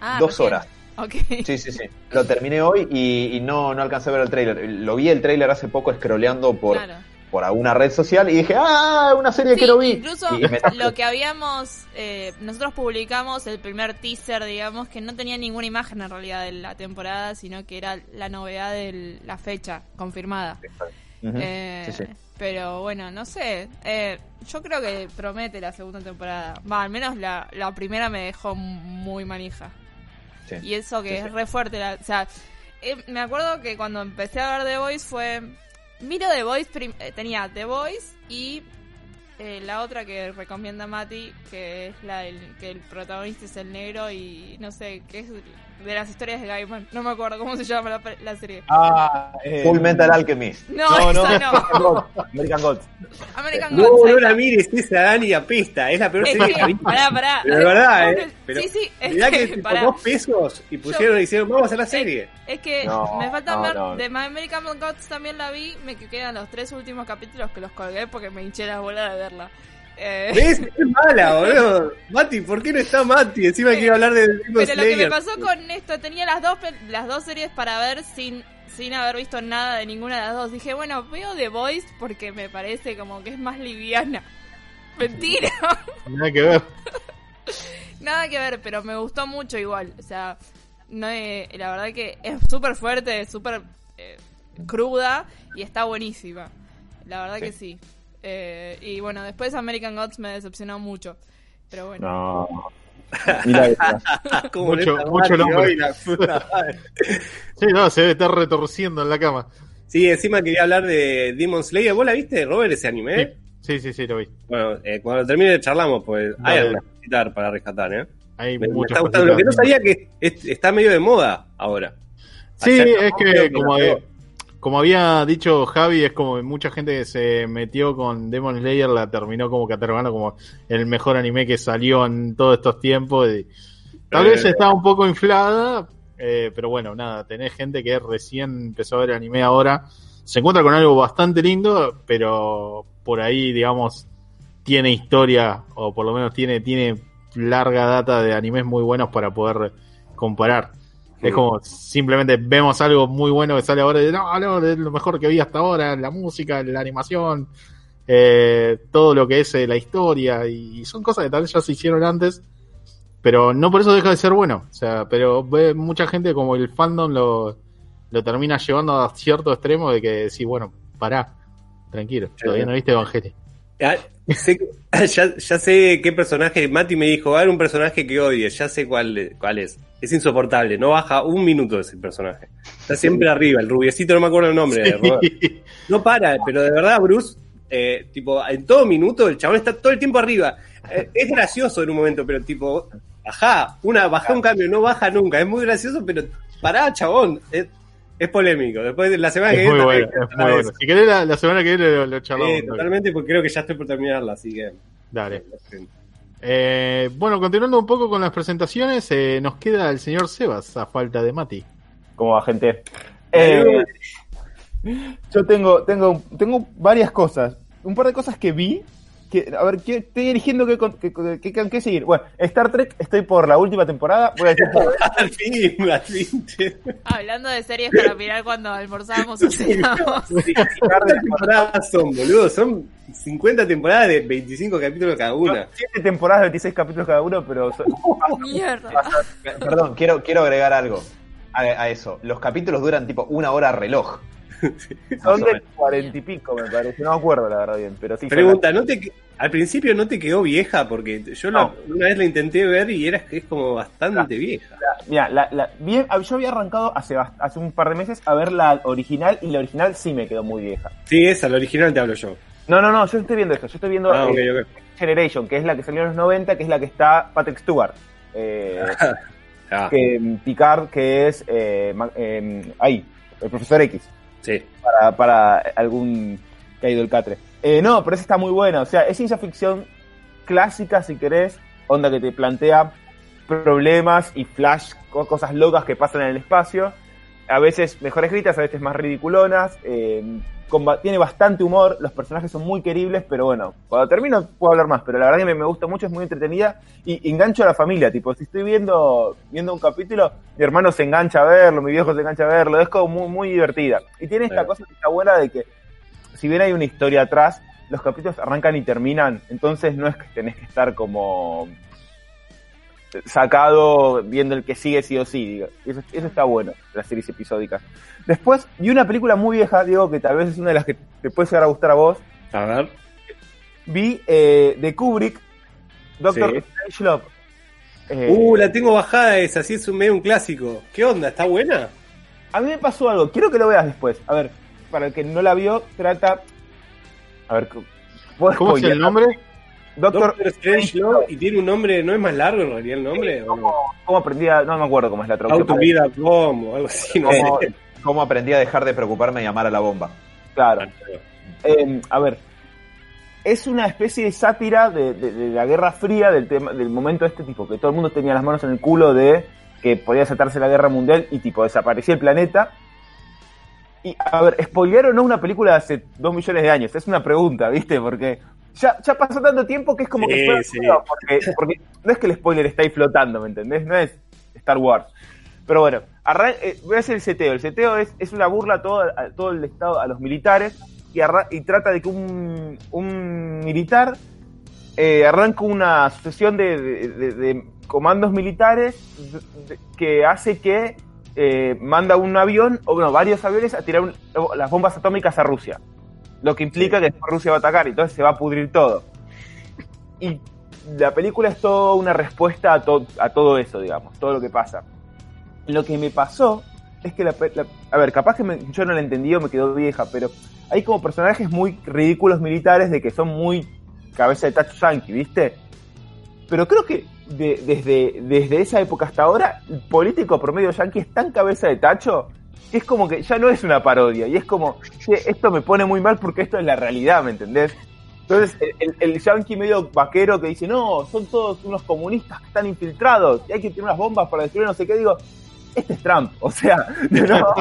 Ah, dos horas. Ok. Sí, sí, sí. Lo terminé hoy y, y no, no alcancé a ver el tráiler. Lo vi el tráiler hace poco scrolleando por, Claro. por alguna red social y dije, ¡ah! Una serie Sí, que no vi. Incluso me- lo que habíamos, eh, nosotros publicamos el primer teaser, digamos, que no tenía ninguna imagen en realidad de la temporada, sino que era la novedad de la fecha confirmada. Eh, Sí, sí. Pero bueno, no sé. Eh, yo creo que promete la segunda temporada. Va, al menos la, la primera me dejó muy manija. Sí. Y eso que es re fuerte. la- o sea, eh, me acuerdo que cuando empecé a ver The Voice fue. Miro The Voice, eh, tenía The Voice y eh, la otra que recomienda Mati, que es la del, que el protagonista es el negro y no sé, que es de las historias de Gaiman. No me acuerdo cómo se llama la, la serie. Ah, eh, Full Metal Alchemist. No, no, esa no. no. American Gods. American No, Gods. no ahí la mires, esa Dani apesta. Es la peor Es serie que pará, pará. Pero de verdad, eh. Pero sí, sí, es mirá que que, pará. dos pesos y pusieron y hicieron, vamos a hacer la serie. Es que No, me falta no, ver no. de My American Gods también la vi, me que- quedan los tres últimos capítulos que los colgué porque me hinché la bola de verla. Eh, ¿Ves? Es mala, boludo. Mati, ¿por qué no está Mati? Encima quiero hablar de Demon pero lo que me pasó con esto, tenía las dos las dos series para ver sin sin haber visto nada de ninguna de las dos. Dije, bueno, veo The Voice porque me parece como que es más liviana. Mentira. Nada que ver. Nada que ver, pero me gustó mucho igual. O sea, no eh, la verdad que es súper fuerte, súper eh, cruda y está buenísima. La verdad que sí. Eh, y bueno, después American Gods me decepcionó mucho. Pero bueno. No. Mira Mucho- mucho la madre. Sí, no, se debe estar retorciendo en la cama. Sí, encima quería hablar de Demon Slayer. ¿Vos la viste, Robert, ese anime? Sí, sí, sí, lo vi. Bueno, eh, cuando termine charlamos, pues hay Dale. algunas cositas para rescatar, ¿eh? Hay Me, me está gustando. Lo que no sabía que es- está medio de moda ahora. Sí, Ayer es que como, de-. Como había dicho Javi, es como mucha gente que se metió con Demon Slayer la terminó como catalogando como el mejor anime que salió en todos estos tiempos. y tal Eh. vez está un poco inflada, eh, pero bueno, nada, tenés gente que recién empezó a ver anime ahora, se encuentra con algo bastante lindo, pero por ahí, digamos, tiene historia, o por lo menos tiene, tiene larga data de animes muy buenos para poder comparar. Es como simplemente vemos algo muy bueno que sale ahora y no, no, es lo mejor que vi hasta ahora, la música, la animación, eh, todo lo que es eh, la historia, y, son cosas que tal vez ya se hicieron antes, pero no por eso deja de ser bueno. O sea, pero ve mucha gente como el fandom lo, lo termina llevando a cierto extremo de que sí, bueno, pará, tranquilo, todavía no viste Evangelio. Ah, sé ya, ya sé qué personaje. Mati me dijo, hay un personaje que odie. Ya sé cuál, cuál es. Es insoportable. No baja un minuto ese personaje. Está siempre arriba. El rubiecito, no me acuerdo el nombre. No para, pero de verdad, Bruce, eh, tipo, en todo minuto el chabón está todo el tiempo arriba. Eh, es gracioso en un momento, pero tipo, ajá, una baja un cambio, no baja nunca. Es muy gracioso, pero pará, chabón. Es, es polémico. Después de la semana que Es viene. bueno, también es muy bueno. Si querés, la, la semana que viene lo, lo charlamos. Sí, totalmente, porque creo que ya estoy por terminarla, así que. Dale. Eh, bueno, continuando un poco con las presentaciones, eh, nos queda el señor Sebas a falta de Mati. ¿Cómo va, gente? Eh, yo tengo, tengo, tengo varias cosas. Un par de cosas que vi. Que, a ver, ¿qué- estoy eligiendo qué, con- qué, qué- qué- qué seguir. Bueno, Star Trek, estoy por la última temporada. Voy a decir. Al fin, al fin. Hablando de series para mirar cuando almorzamos o cenamos. ¿Cuántas temporadas son, boludo? Son 50 temporadas de 25 capítulos cada una. Siete temporadas, 26 capítulos cada uno, pero son- Mierda. Perdón, quiero, quiero agregar algo a, a eso. Los capítulos duran tipo una hora reloj. Son de cuarenta y pico, me parece. No me acuerdo, la verdad, bien. Pero sí, Pregunta, ¿no te, que- al principio no te quedó vieja? Porque yo la- una vez la intenté ver y era es como bastante vieja. Mira, la, la- bien, yo había arrancado hace, hace un par de meses a ver la original y la original sí me quedó muy vieja. Sí, esa, la original te hablo yo. No, no, no, yo estoy viendo esto. Yo estoy viendo Ah, eh, ok. Generation, que es la que salió en los 90, que es la que está Patrick Stewart. Eh, Ah, que, Picard, que es eh, ma- eh, ahí, el profesor X, sí. para, para algún caído el catre. Eh, no, pero esa está muy buena. O sea, es ciencia ficción clásica, si querés, onda que te plantea problemas y flash, co- cosas locas que pasan en el espacio. A veces mejor escritas, a veces más ridiculonas. eh, tiene bastante humor, los personajes son muy queribles, pero bueno, cuando termino puedo hablar más, pero la verdad que me, me gusta mucho, es muy entretenida y engancho a la familia, tipo, si estoy viendo, viendo un capítulo, mi hermano se engancha a verlo, mi viejo se engancha a verlo, es como muy, muy divertida. Y tiene esta cosa que está buena de que, si bien hay una historia atrás, los capítulos arrancan y terminan, entonces no es que tenés que estar como sacado viendo el que sigue sí o sí, digo. Eso, eso está bueno, las series episódicas. Después vi una película muy vieja, digo, que tal vez es una de las que te puede llegar a gustar a vos. A ver. Vi eh, de Kubrick, Doctor Sí. Strangelove. Eh, Uh, la tengo bajada esa, sí es un medio un clásico. ¿Qué onda? ¿Está buena? A mí me pasó algo, quiero que lo veas después. A ver, para el que no la vio, trata. A ver, ¿puedo ¿Cómo es el nombre? Doctor, Doctor Strange Love, y tiene un nombre, ¿no es más largo en realidad el nombre? ¿o no? ¿cómo, cómo aprendí a.? No me acuerdo cómo es la traducción. to Beat a Bomb o algo así, no ¿Cómo, sé. cómo aprendí a dejar de preocuparme y llamar a la bomba? Claro. Eh, a ver, es una especie de sátira de, de- de la Guerra Fría, del, tema, del momento de este tipo, que todo el mundo tenía las manos en el culo de que podía desatarse la guerra mundial y tipo desaparecía el planeta. Y a ver, ¿spoilear o no una película de hace dos millones de años? Es una pregunta, ¿viste? Porque ya, ya pasó tanto tiempo que es como que fue sí. porque, porque no es que el spoiler está ahí flotando, ¿me entendés? No es Star Wars. Pero bueno, eh, voy a hacer el seteo. El seteo es, es una burla a todo, a todo el Estado, a los militares, y, y trata de que un, un militar eh, arranca una sucesión de, de- de- de comandos militares que hace que eh, manda un avión, o bueno, varios aviones a tirar un- las bombas atómicas a Rusia. Lo que implica que después Rusia va a atacar y entonces se va a pudrir todo. Y la película es toda una respuesta a, to- a todo eso, digamos, todo lo que pasa. Lo que me pasó es que la, pe- la- a ver, capaz que me- yo no la entendí o me quedó vieja, pero hay como personajes muy ridículos militares de que son muy cabeza de tacho yankee, ¿viste? Pero creo que de- desde, desde esa época hasta ahora, el político promedio yankee es tan cabeza de tacho es como que ya no es una parodia. Y es como, "Che, esto me pone muy mal porque esto es la realidad, ¿me entendés? Entonces, el, el, yankee medio vaquero que dice, no, son todos unos comunistas que están infiltrados y hay que tener unas bombas para destruir no sé qué, digo, este es Trump, o sea, no,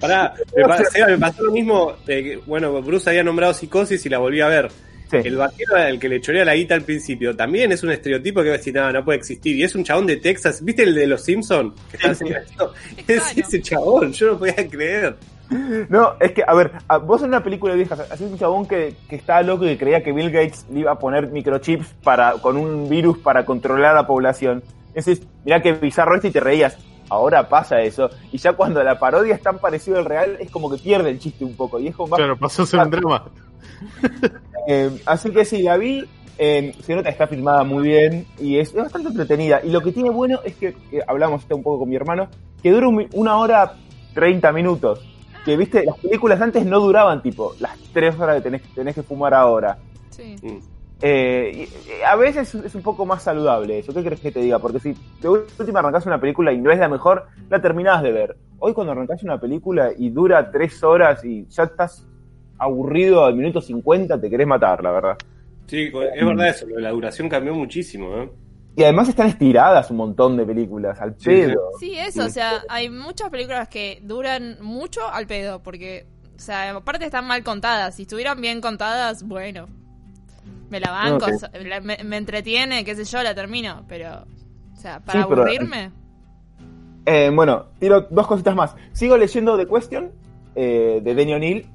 Pará, me, pa- Seba, me pasó lo mismo. que, bueno, Bruce había nombrado psicosis y la volví a ver. Sí. El vaquero al que le chorea la guita al principio también es un estereotipo que va a decir, no, no puede existir. Y es un chabón de Texas. ¿Viste el de los Simpsons? Que Sí, así, sí. Es ese chabón, yo no podía creer. No, es que, a ver, vos en una película vieja, hacés un chabón que, que estaba loco y que creía que Bill Gates le iba a poner microchips para, con un virus para controlar a la población. Entonces, mirá que bizarro esto y te reías. Ahora pasa eso. Y ya cuando la parodia es tan parecida al real, es como que pierde el chiste un poco. Y es como más Claro, pasó a ser un drama. Eh, así que sí, la vi. eh, se nota que está filmada muy bien y es, es bastante entretenida. Y lo que tiene bueno es que, hablamos esto un poco con mi hermano, que dura un una hora 30 minutos. Que viste, las películas antes no duraban tipo las 3 horas que tenés, tenés que fumar ahora. Sí. Eh, a veces es un poco más saludable eso. ¿Qué crees que te diga? Porque si de última arrancás una película y no es la mejor, la terminás de ver. Hoy cuando arrancás una película y dura 3 horas y ya estás aburrido al minuto 50, te querés matar, la verdad. Sí, es verdad eso, lo de la duración cambió muchísimo. ¿eh? Y además están estiradas un montón de películas, al Sí, pedo. Sí, eso, o sea, hay muchas películas que duran mucho al pedo, porque, o sea, aparte están mal contadas. Si estuvieran bien contadas, bueno, me la banco, me, me entretiene, qué sé yo, la termino, pero, o sea, para Sí, pero- aburrirme, Eh, bueno, tiro dos cositas más. Sigo leyendo The Question eh, de Denny O'Neill,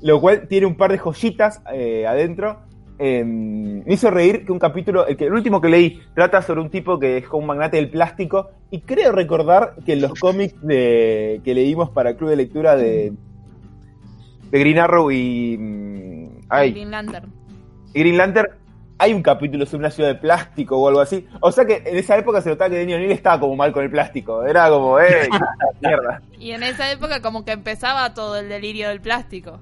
lo cual tiene un par de joyitas eh, adentro. Eh, me hizo reír que un capítulo, el, que, el último que leí, trata sobre un tipo que es como un magnate del plástico. Y creo recordar que en los cómics de, que leímos para el club de lectura de, de Green Arrow y. mm, ay, Green Lantern. y Green Lantern hay un capítulo sobre una ciudad de plástico o algo así. O sea que en esa época se notaba que Denny O'Neill estaba como mal con el plástico. Era como, eh, mierda. Y en esa época como que empezaba todo el delirio del plástico.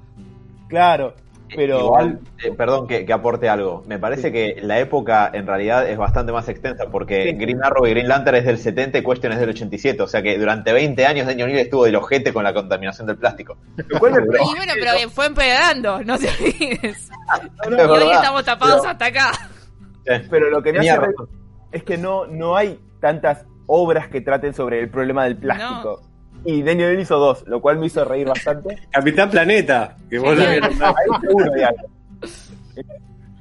Claro, pero. Igual, eh, perdón que, que aporte algo. Me parece que la época en realidad es bastante más extensa porque Sí. Green Arrow y Green Lantern es del 70 y Question es del 87. O sea que durante 20 años Daniel O'Neill estuvo del ojete con la contaminación del plástico. lo cual me Y parece- bueno, pero fue empeorando, no olvides. Es Y hoy verdad. estamos tapados Pero- hasta acá. Pero lo que me hace es que no, no hay tantas obras que traten sobre el problema del plástico. Y Denny O'Neill hizo dos, lo cual me hizo reír bastante. Capitán Planeta, que vos la. Ahí seguro algo.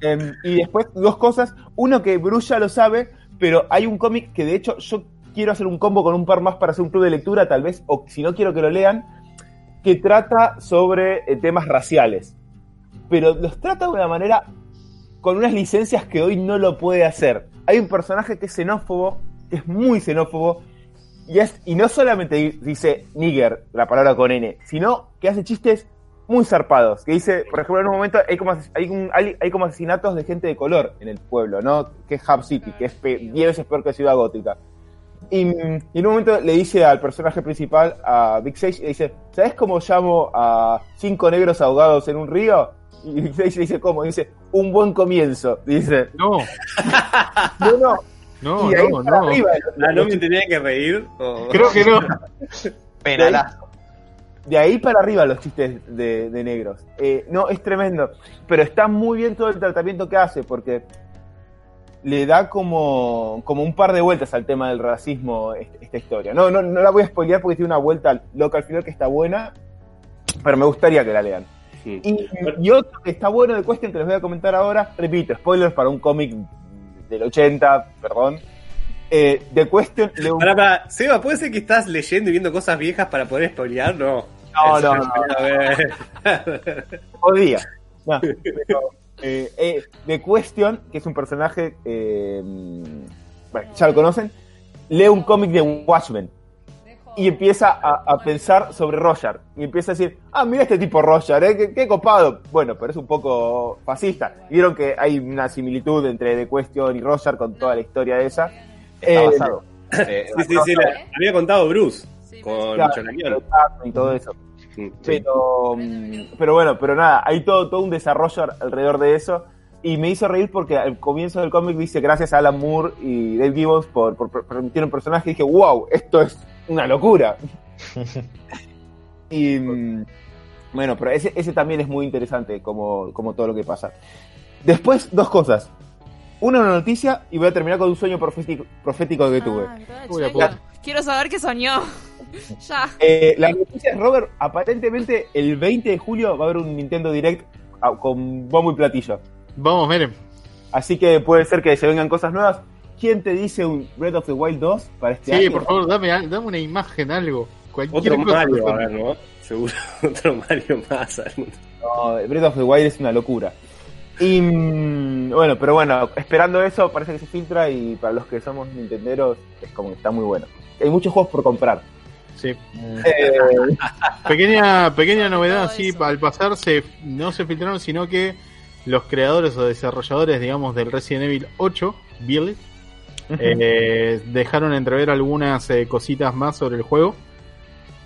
Em, y después dos cosas. Uno que Bruce ya lo sabe, pero hay un cómic que de hecho yo quiero hacer un combo con un par más para hacer un club de lectura, tal vez, o si no quiero que lo lean, que trata sobre eh, temas raciales. Pero los trata de una manera con unas licencias que hoy no lo puede hacer. Hay un personaje que es xenófobo, que es muy xenófobo, y, es, y no solamente di- dice nigger, la palabra con N, sino que hace chistes muy zarpados. Que dice, por ejemplo, en un momento hay como, hay, un- hay- como asesinatos de gente de color en el pueblo, ¿no? Que es Hub City, que es pe- 10 veces peor que Ciudad Gótica. Y, y en un momento le dice al personaje principal, a Big Sage, le dice, ¿sabes cómo llamo a cinco negros ahogados en un río? Y Daisy dice, ¿cómo? Dice, un buen comienzo. Dice, No, no, no. No, y de ahí no, no. arriba, Ah, no me tenía que reír. o- Creo que no. Penalazo. de ahí para arriba los chistes de, de negros. Eh, no, es tremendo. Pero está muy bien todo el tratamiento que hace, porque le da como, como un par de vueltas al tema del racismo est- esta historia. No, no, no la voy a spoilear porque tiene una vuelta loca al final que está buena, pero me gustaría que la lean. Y, y otro que está bueno de Question que les voy a comentar ahora, repito, spoilers para un cómic del 80, perdón. Eh, The Question le Pará, pará. Seba, ¿puede ser que estás leyendo y viendo cosas viejas para poder spoilear? No. No, no, no. Podía. No, pero, eh, eh, The Question, que es un personaje, eh, bueno, ya lo conocen, lee un cómic de Watchmen y empieza a, a pensar sobre Roger. Y empieza a decir, ah, mira este tipo Roger, ¿eh? qué, qué copado. Bueno, pero es un poco fascista. Vieron que hay una similitud entre The Question y Roger con toda la historia de esa. Está Eh, basado. Eh, Sí, sí, sí. la- había contado Bruce con Claro, y todo eso. Sí. Pero, mm, pero bueno, pero nada, hay todo, todo un desarrollo alrededor de eso. Y me hizo reír porque al comienzo del cómic dice gracias a Alan Moore y Dave Gibbons por, por, por permitir un personaje. Y dije, wow, esto es una locura. y bueno, pero ese, ese también es muy interesante como, como todo lo que pasa. Después, dos cosas. Una, una noticia y voy a terminar con un sueño profético, profético que tuve. Ah, verdad, Uy, la. Quiero saber qué soñó. ya. Eh, la noticia es, Robert, aparentemente el 20 de julio va a haber un Nintendo Direct ah, con bombo y platillo. Vamos, miren. Así que puede ser que se vengan cosas nuevas. ¿Quién te dice un Breath of the Wild 2 para este Sí, año? por favor, dame, al- dame una imagen, algo. Cualquier Otro cosa. Mario, a ver, ¿no? Seguro, otro Mario más. No, Breath of the Wild es una locura. Y mm, bueno, pero bueno, esperando eso, parece que se filtra y para los que somos nintenderos es como que está muy bueno. Hay muchos juegos por comprar. Sí. Eh, Pequeña, pequeña novedad, sí, al pasar se, no se filtraron, sino que los creadores o desarrolladores, digamos, del Resident Evil 8, Billy, eh, dejaron entrever algunas eh, cositas más sobre el juego.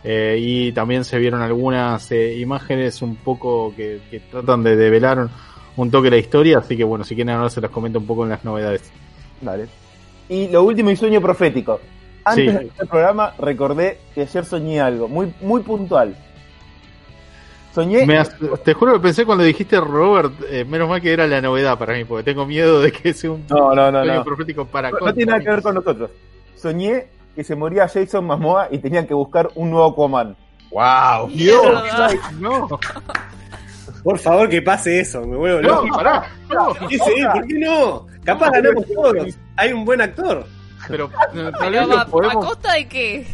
Eh, y también se vieron algunas eh, imágenes un poco que, que tratan de develar un, toque la historia, así que bueno, si quieren ahora se las comento un poco en las novedades. Vale. Y lo último y sueño profético. Antes Sí. de el programa recordé que ayer soñé algo muy, muy puntual. Soñé Me te juro que pensé cuando dijiste Robert, eh, menos mal que era la novedad para mí, porque tengo miedo de que sea un No, no, no, sueño no. profético para No, no tiene nada que ver con nosotros. Soñé que se moría Jason Momoa y tenían que buscar un nuevo Aquaman. ¡Wow! Dios, no, Por favor, que pase eso, me vuelvo no, loco. pará, no, sí, ¿por qué no? Capaz ganamos todos. Hay un buen actor. pero eh, a, lo ¿a podemos. costa de qué?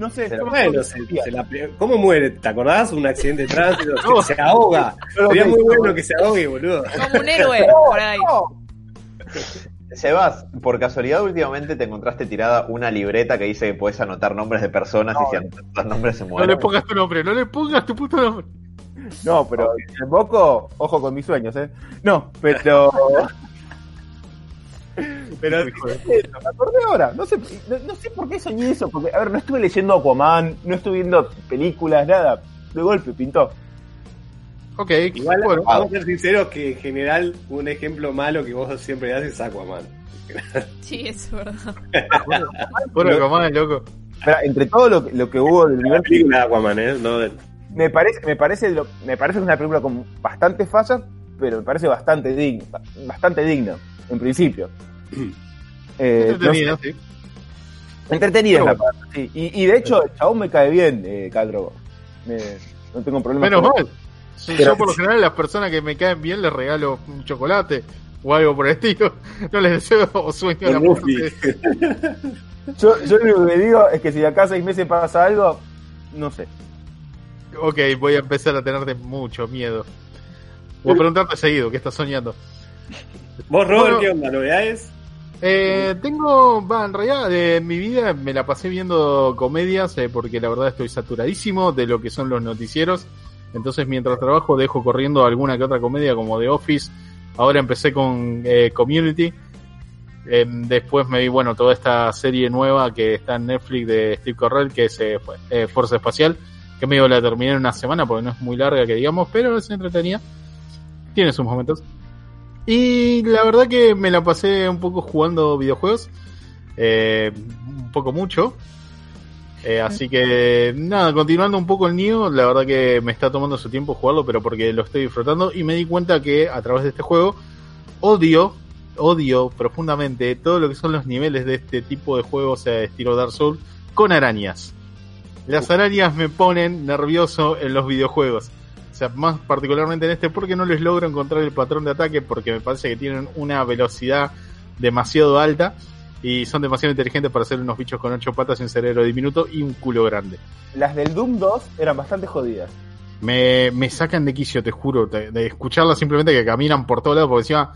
No sé, Pero Bueno, se, se la ¿cómo muere? ¿Te acordás? Un accidente de tránsito. Se- No. Se, ahoga. Yo lo Sería muy bueno que se ahogue, boludo. Como un héroe por ahí. No, Sebas, por casualidad últimamente te encontraste tirada una libreta que dice que puedes anotar nombres de personas y si anotas los nombres se No mueren. le pongas tu nombre, no le pongas tu puto nombre. no, pero en Boco, ojo con mis sueños, ¿eh? No, pero. pero me acordé ahora. No sé, no, no sé por qué soñé eso. Porque, a ver, no estuve leyendo Aquaman, no estuve viendo películas, nada. De golpe pintó. Ok, Igual, bueno, vamos a ser sinceros que en general un ejemplo malo que vos siempre das es Aquaman. Sí, es verdad. bueno, Aquaman, loco. Pero entre todo lo, que- lo que hubo del universo, película de Aquaman, ¿eh? No de- me parece, me parece, lo- me parece que es una película con bastantes fallas, pero me parece bastante digna, bastante digna, en principio. Eh, no Entretenida, sí. entretenida es la parte, sí. Y, y de hecho, el chabón me cae bien, eh. Me- no tengo problema Menos mal. Sí, Pero- yo por lo general las personas que me caen bien les regalo un chocolate o algo por el estilo. No les deseo o sueño la Con Luffy. muerte. Yo, yo lo que digo es que si de acá a seis meses pasa algo, no sé. Ok, voy a empezar a tenerte mucho miedo. Voy a preguntarte seguido, ¿qué estás soñando? ¿Vos, Robert, Bueno. qué onda? ¿Novedades? Eh, tengo, va, en realidad de mi vida me la pasé viendo comedias eh, porque la verdad estoy saturadísimo de lo que son los noticieros. Entonces mientras trabajo dejo corriendo alguna que otra comedia como The Office. Ahora empecé con eh, Community. Eh, después me vi, bueno, toda esta serie nueva que está en Netflix de Steve Carell que es eh, eh, Fuerza Espacial. Que medio la terminé en una semana porque no es muy larga que digamos, pero es entretenida. tiene sus momentos. Y la verdad que me la pasé un poco jugando videojuegos. eh, un poco mucho. Eh, así que nada, continuando un poco el Nioh, la verdad que me está tomando su tiempo jugarlo, pero porque lo estoy disfrutando y me di cuenta que a través de este juego odio, odio profundamente todo lo que son los niveles de este tipo de juegos, o sea, de estilo Dark Souls, con arañas. Las arañas me ponen nervioso en los videojuegos. Sea, más particularmente en este, porque no les logro encontrar el patrón de ataque, porque me parece que tienen una velocidad demasiado alta y son demasiado inteligentes para ser unos bichos con ocho patas y un cerebro diminuto y un culo grande. Las del Doom 2 eran bastante jodidas. Me, me sacan de quicio, te juro, de, de escucharlas simplemente que caminan por todos lados, porque encima,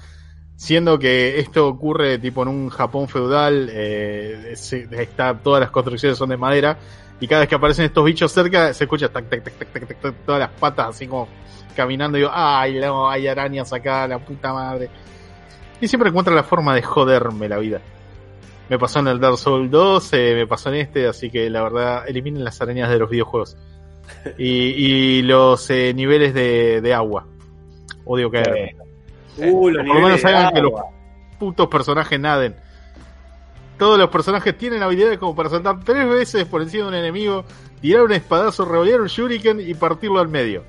siendo que esto ocurre tipo en un Japón feudal, eh, se- está, todas las construcciones son de madera, y cada vez que aparecen estos bichos cerca, se escucha tac, tac, tac, tac, tac, todas las patas así como caminando, y digo, ay, no, hay arañas acá, la puta madre. Y siempre encuentro la forma de joderme la vida. Me pasó en el Dark Souls 2, eh, me pasó en este, así que la verdad, eliminen las arañas de los videojuegos. Y, y los eh, niveles de, de agua. Odio caer. Uh, Por lo menos hagan que los putos personajes naden. Todos los personajes tienen habilidades como para saltar tres veces por encima de un enemigo, tirar un espadazo, revolear un shuriken y partirlo al medio.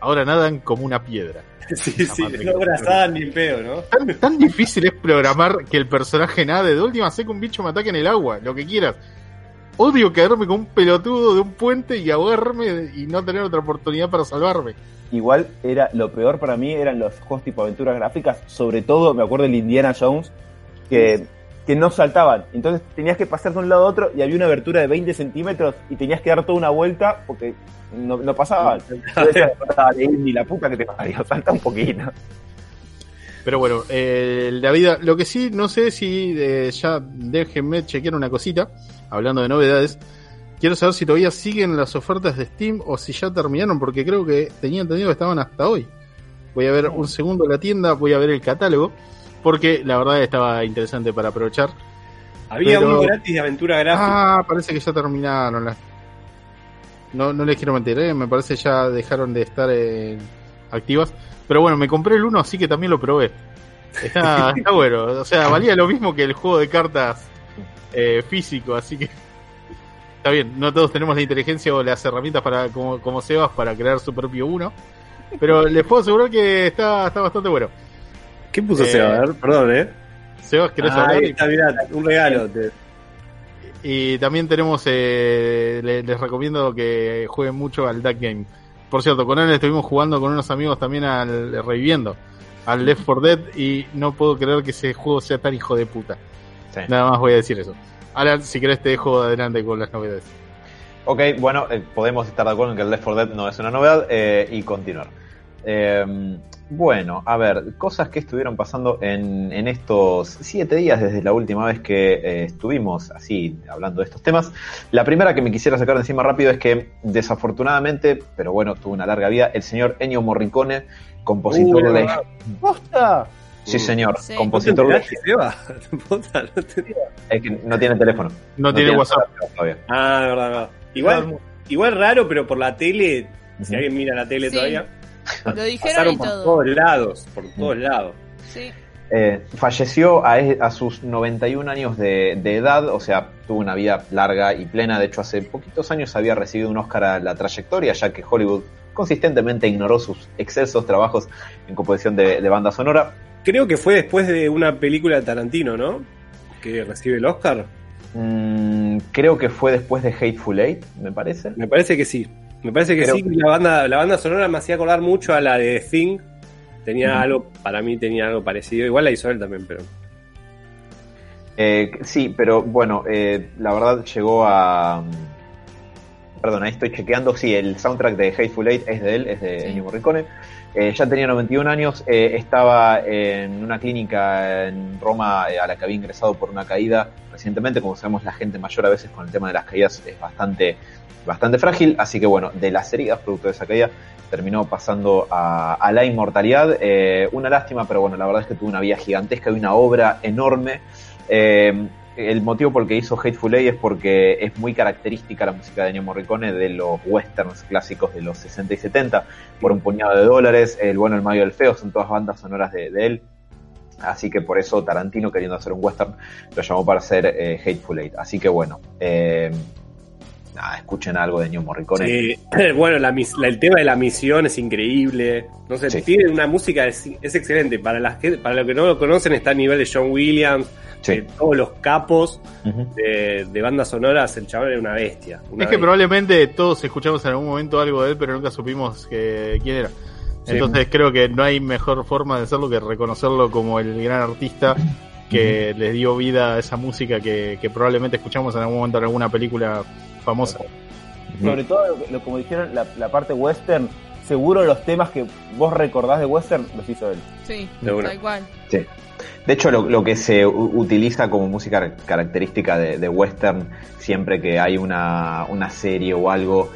Ahora nadan como una piedra. Sí, sí, no abrazaban ni en pedo, ¿no? Tan, tan difícil es programar que el personaje nade. De última, sé que un bicho me ataque en el agua, lo que quieras. Odio caerme con un pelotudo de un puente y ahogarme y no tener otra oportunidad para salvarme. Igual era lo peor para mí eran los juegos tipo aventuras gráficas, sobre todo me acuerdo del Indiana Jones, que, que no saltaban. Entonces tenías que pasar de un lado a otro y había una abertura de 20 centímetros y tenías que dar toda una vuelta porque no, no pasaban. Ni la puta que te parió, salta un poquito. Pero bueno, eh, la vida, lo que sí, no sé si eh, ya déjenme chequear una cosita, hablando de novedades. Quiero saber si todavía siguen las ofertas de Steam o si ya terminaron, porque creo que tenía entendido que estaban hasta hoy. Voy a ver un segundo la tienda, voy a ver el catálogo, porque la verdad estaba interesante para aprovechar. Había Pero- uno gratis de aventura gráfica. Ah, parece que ya terminaron las. No, no les quiero mentir, ¿eh? me parece ya dejaron de estar eh, activas. Pero bueno, me compré el 1, así que también lo probé. Está, está bueno, o sea, valía lo mismo que el juego de cartas eh, físico, así que está bien. No todos tenemos la inteligencia o las herramientas para como, como Sebas para crear su propio 1. Pero les puedo asegurar que está, está bastante bueno. ¿Qué puso eh, Seba? A ver, perdón, ¿eh? Sebas, ¿querés Ah, hablar? ahí está, mirá, un regalo. te- Y también tenemos, eh, le- les, recomiendo que jueguen mucho al Duck Game. Por cierto, con él estuvimos jugando con unos amigos también al reviviendo, al Left 4 Dead y no puedo creer que ese juego sea tan hijo de puta. Sí. Nada más voy a decir eso. Alan, si querés te dejo adelante con las novedades. Ok, bueno, eh, podemos estar de acuerdo en que el Left 4 Dead no es una novedad eh, y continuar. Eh, bueno, a ver, cosas que estuvieron pasando en, en estos siete días desde la última vez que eh, estuvimos así hablando de estos temas. La primera que me quisiera sacar de encima rápido es que desafortunadamente, pero bueno, tuvo una larga vida, el señor Ennio Morricone, compositor Uh, de... ¡Posta! Sí, señor, Sí. ¿No te compositor de... enteraste, Seba? Puta, no te- Es que no tiene teléfono. No, tiene WhatsApp. todavía. Ah, de verdad, de verdad. Igual, igual raro, pero por la tele, si alguien mira la tele Sí. todavía, Lo dijeron pasaron y por todo. todos lados, por todos lados. Sí. Eh, falleció a, e- a sus 91 años de, de edad, o sea, tuvo una vida larga y plena. De hecho, hace poquitos años había recibido un Oscar a la trayectoria, ya que Hollywood consistentemente ignoró sus excesos trabajos en composición de, de banda sonora. Creo que fue después de una película de Tarantino, ¿no? Que recibe el Oscar. Mm, creo que fue después de Hateful Eight, me parece. Me parece que sí. Me parece que sí. La banda, la banda sonora me hacía acordar mucho a la de Thing. Tenía algo, para mí tenía algo parecido. Igual la hizo él también, pero. Eh, sí, pero bueno, eh, la verdad llegó a. Perdón, ahí estoy chequeando. Sí, el soundtrack de Hateful Eight es de él, es de Sí. Ennio Morricone. Eh, ya tenía 91 años, eh, estaba en una clínica en Roma eh, a la que había ingresado por una caída recientemente. Como sabemos, la gente mayor a veces con el tema de las caídas es bastante, bastante frágil. Así que bueno, de las heridas producto de esa caída terminó pasando a, a la inmortalidad. Una lástima, pero bueno, la verdad es que tuvo una vida gigantesca y una obra enorme. El motivo por el que hizo Hateful Eight es porque es muy característica la música de Ennio Morricone de los westerns clásicos de los 60 y 70, por un puñado de dólares, El bueno, el malo y el feo, son todas bandas sonoras de, de él. Así que por eso Tarantino, queriendo hacer un western, lo llamó para hacer eh, Hateful Eight. Así que bueno, eh, nada, escuchen algo de Ennio Morricone. Sí. Bueno, la la- el tema de la misión es increíble. No sé, Sí. tiene una música, es, es excelente. Para la gente, para los que no lo conocen, está a nivel de John Williams, Sí. de todos los capos de, de bandas sonoras. El chaval era una bestia. una Es que bestia. probablemente todos escuchamos en algún momento algo de él, pero nunca supimos que, quién era. Sí. Entonces creo que no hay mejor forma de hacerlo que reconocerlo como el gran artista que le dio vida a esa música que, que probablemente escuchamos en algún momento en alguna película famosa. Sobre todo, lo, lo- como dijeron, la, la parte western, seguro los temas que vos recordás de western los hizo él. Sí, tal cual. Sí. De hecho, lo, lo que se utiliza como música característica de, de western, siempre que hay una, una serie o algo,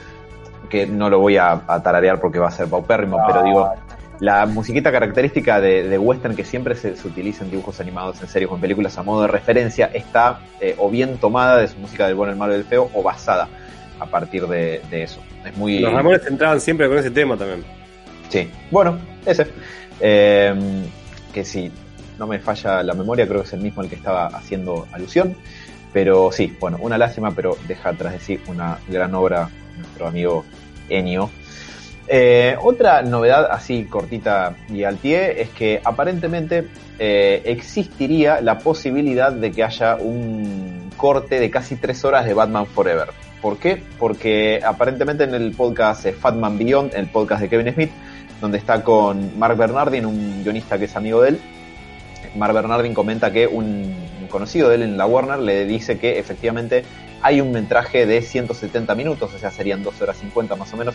que no lo voy a, a tararear porque va a ser paupérrimo, pero digo, la musiquita característica de, de western que siempre se, se utiliza en dibujos animados, en series o en películas a modo de referencia, está eh, o bien tomada de su música del bueno, el malo y el feo, o basada a partir de, de eso. Es muy... Los Ramones entraban siempre con ese tema también. Sí, bueno, ese. Eh, que si no me falla la memoria, creo que es el mismo al que estaba haciendo alusión. Pero sí, bueno, una lástima, pero deja atrás de sí una gran obra nuestro amigo Ennio. Eh, otra novedad así cortita y al pie es que aparentemente eh, existiría la posibilidad de que haya un corte de casi tres horas de Batman Forever. ¿Por qué? Porque aparentemente en el podcast Fatman Beyond, el podcast de Kevin Smith, donde está con Mark Bernardin, un guionista que es amigo de él, Mark Bernardin comenta que un, un conocido de él en la Warner le dice que efectivamente hay un metraje de 170 minutos, o sea, serían 2 horas 50 más o menos,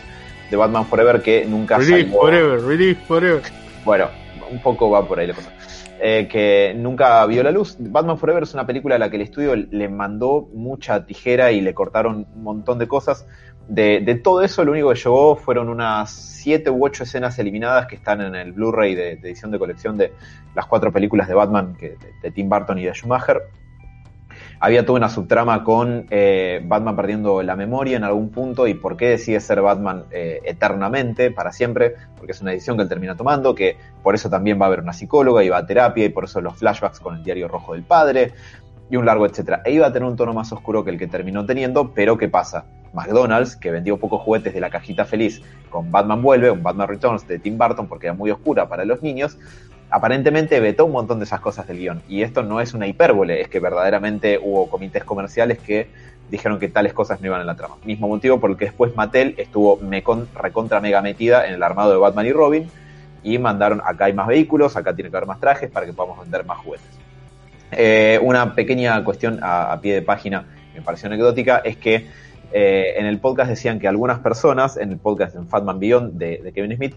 de Batman Forever que nunca salió. forever, release forever. Bueno, un poco va por ahí la cosa. Eh, que nunca vio la luz. Batman Forever es una película a la que el estudio le mandó mucha tijera y le cortaron un montón de cosas. De, de todo eso, lo único que llegó fueron unas 7 u 8 escenas eliminadas que están en el Blu-ray de, de edición de colección de las cuatro películas de Batman que, de, de Tim Burton y de Schumacher. Había toda una subtrama con eh, Batman perdiendo la memoria en algún punto y por qué decide ser Batman eh, eternamente, para siempre, porque es una decisión que él termina tomando, que por eso también va a haber una psicóloga y va a terapia y por eso los flashbacks con el diario rojo del padre y un largo etcétera. E iba a tener un tono más oscuro que el que terminó teniendo, pero ¿qué pasa? McDonald's, que vendió pocos juguetes de la cajita feliz con Batman Vuelve, un Batman Returns de Tim Burton porque era muy oscura para los niños, aparentemente vetó un montón de esas cosas del guion. Y esto no es una hipérbole, es que verdaderamente hubo comités comerciales que dijeron que tales cosas no iban en la trama. Mismo motivo por el que después Mattel estuvo recontra mega metida en el armado de Batman y Robin y mandaron acá hay más vehículos, acá tiene que haber más trajes para que podamos vender más juguetes. Eh, una pequeña cuestión a, pie de página me pareció anecdótica es que eh, en el podcast decían que algunas personas, en el podcast en Fatman Beyond de Kevin Smith,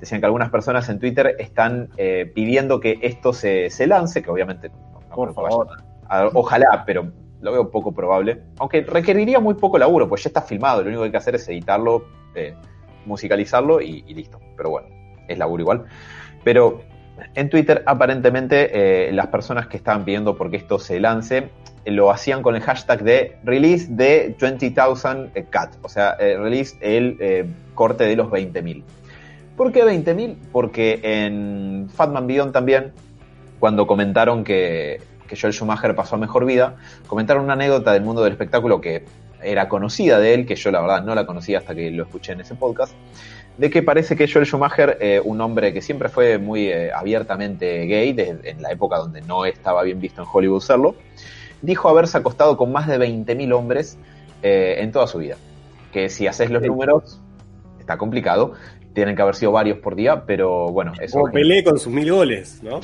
decían que algunas personas en Twitter están eh, pidiendo que esto se, se lance, que obviamente no, no Por favor. a- ojalá, pero lo veo poco probable. Aunque requeriría muy poco laburo, pues ya está filmado, lo único que hay que hacer es editarlo, eh, musicalizarlo y, y listo. Pero bueno, es laburo igual. Pero en Twitter aparentemente eh, las personas que estaban pidiendo porque esto se lance lo hacían con el hashtag de release de 20,000 cat, o sea, release el corte de los 20.000. ¿Por qué 20.000? Porque en Fatman Beyond también, cuando comentaron que, que Joel Schumacher pasó a mejor vida, comentaron una anécdota del mundo del espectáculo que era conocida de él, que yo la verdad no la conocía hasta que lo escuché en ese podcast, de que parece que Joel Schumacher, eh, un hombre que siempre fue muy eh, abiertamente gay, desde, en la época donde no estaba bien visto en Hollywood serlo, dijo haberse acostado con más de 20.000 hombres eh, en toda su vida. Que si haces los números, está complicado. Tienen que haber sido varios por día, pero bueno, eso. Como Pelé con sus mil goles, ¿no?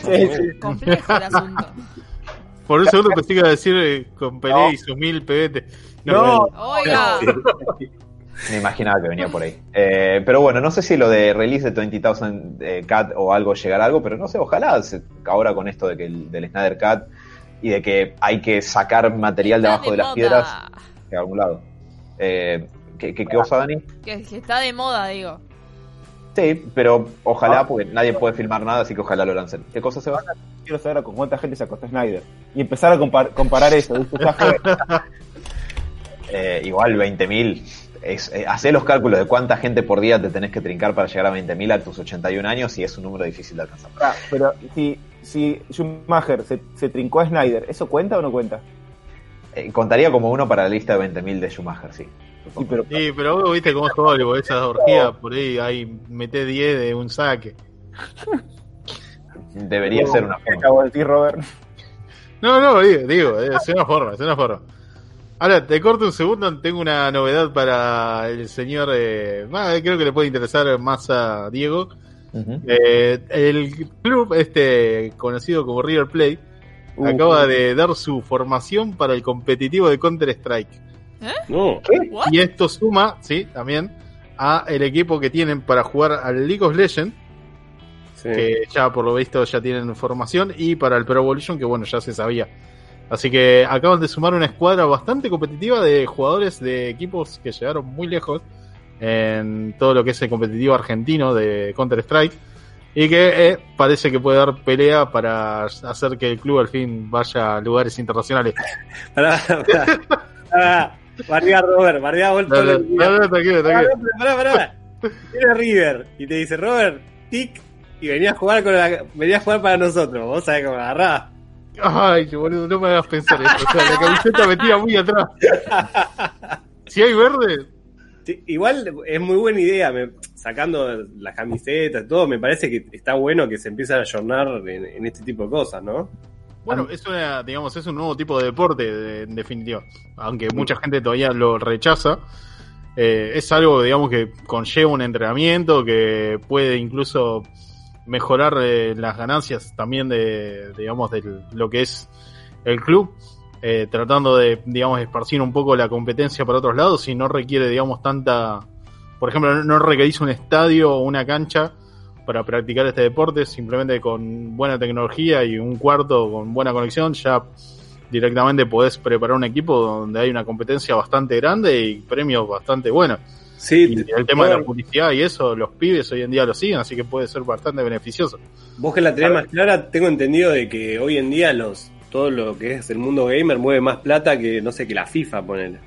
Complejo el asunto. Por un segundo pensé que iba a decir eh, con Pelé No. y sus mil pebetes. No, Oiga, Me imaginaba que venía por ahí. Eh, pero bueno, no sé si lo de release de 20,000 eh, Cat o algo llegará a algo, pero no sé, ojalá se- ahora con esto de que el, del Snyder Cat y de que hay que sacar material de está abajo de, las piedras de algún lado. Eh, ¿qué, qué, qué cosa, Dani? Que, que está de moda, digo. Sí, pero ojalá, porque nadie puede filmar nada, así que ojalá lo lancen. ¿Qué cosa se va? Quiero saber con cuánta gente se acostó Snyder. Y empezar a compar- comparar eso. Eh, igual 20.000. Es, eh, hacé los cálculos de cuánta gente por día te tenés que trincar para llegar a 20.000 a tus 81 años y es un número difícil de alcanzar. Ah, pero si, si Schumacher se, se trincó a Snyder, ¿eso cuenta o no cuenta? Eh, contaría como uno para la lista de 20.000 de Schumacher, sí. Sí, pero Sí, pero vos viste cómo es Hollywood, esas orgías por ahí, ahí meté 10 de un saque. Debería ser una ¿Qué forma. acabo de decir, Robert? No, no, digo, digo, es una forma, es una forma. Ahora, te corto un segundo, tengo una novedad para el señor, eh, ah, creo que le puede interesar más a Diego. Eh, el club este conocido como River Plate Uh, acaba de dar su formación para el competitivo de Counter Strike. No. ¿What? Y esto suma, sí, también a el equipo que tienen para jugar al League of Legends, Sí. que ya por lo visto ya tienen formación, y para el Pro Evolution, que bueno, ya se sabía. Así que acaban de sumar una escuadra bastante competitiva de jugadores de equipos que llegaron muy lejos en todo lo que es el competitivo argentino de Counter Strike. Y que eh, parece que puede dar pelea para hacer que el club al fin vaya a lugares internacionales. Bardea Robert, bardea tranquilo, tranquilo. pará, pará. Viene River y te dice, Robert, tic, y venía a jugar con la, venía a jugar para nosotros. Vos sabés cómo agarrás. Ay, boludo, no me hagas pensar eso. O sea, la camiseta me tira muy atrás. Si hay verde, Sí, Igual es muy buena idea, me- sacando las camisetas y todo, me parece que está bueno que se empiece a ayornar en, en este tipo de cosas, ¿no? Bueno, es una, digamos, es un nuevo tipo de deporte, de- en definitiva. Aunque mucha gente todavía lo rechaza. eh, es algo, digamos, que conlleva un entrenamiento, que puede incluso mejorar eh, las ganancias también de, digamos, de lo que es el club. eh, tratando de, digamos, esparcir un poco la competencia para otros lados y no requiere, digamos, tanta... Por ejemplo, no- no requerís un estadio o una cancha para practicar este deporte, simplemente con buena tecnología y un cuarto con buena conexión, ya directamente podés preparar un equipo donde hay una competencia bastante grande y premios bastante buenos. Sí, Y el tema de la publicidad y eso, los pibes hoy en día lo siguen, así que puede ser bastante beneficioso. Vos que la tenés más clara, tengo entendido de que hoy en día los todo lo que es el mundo gamer mueve más plata que, no sé, que la FIFA, ponele.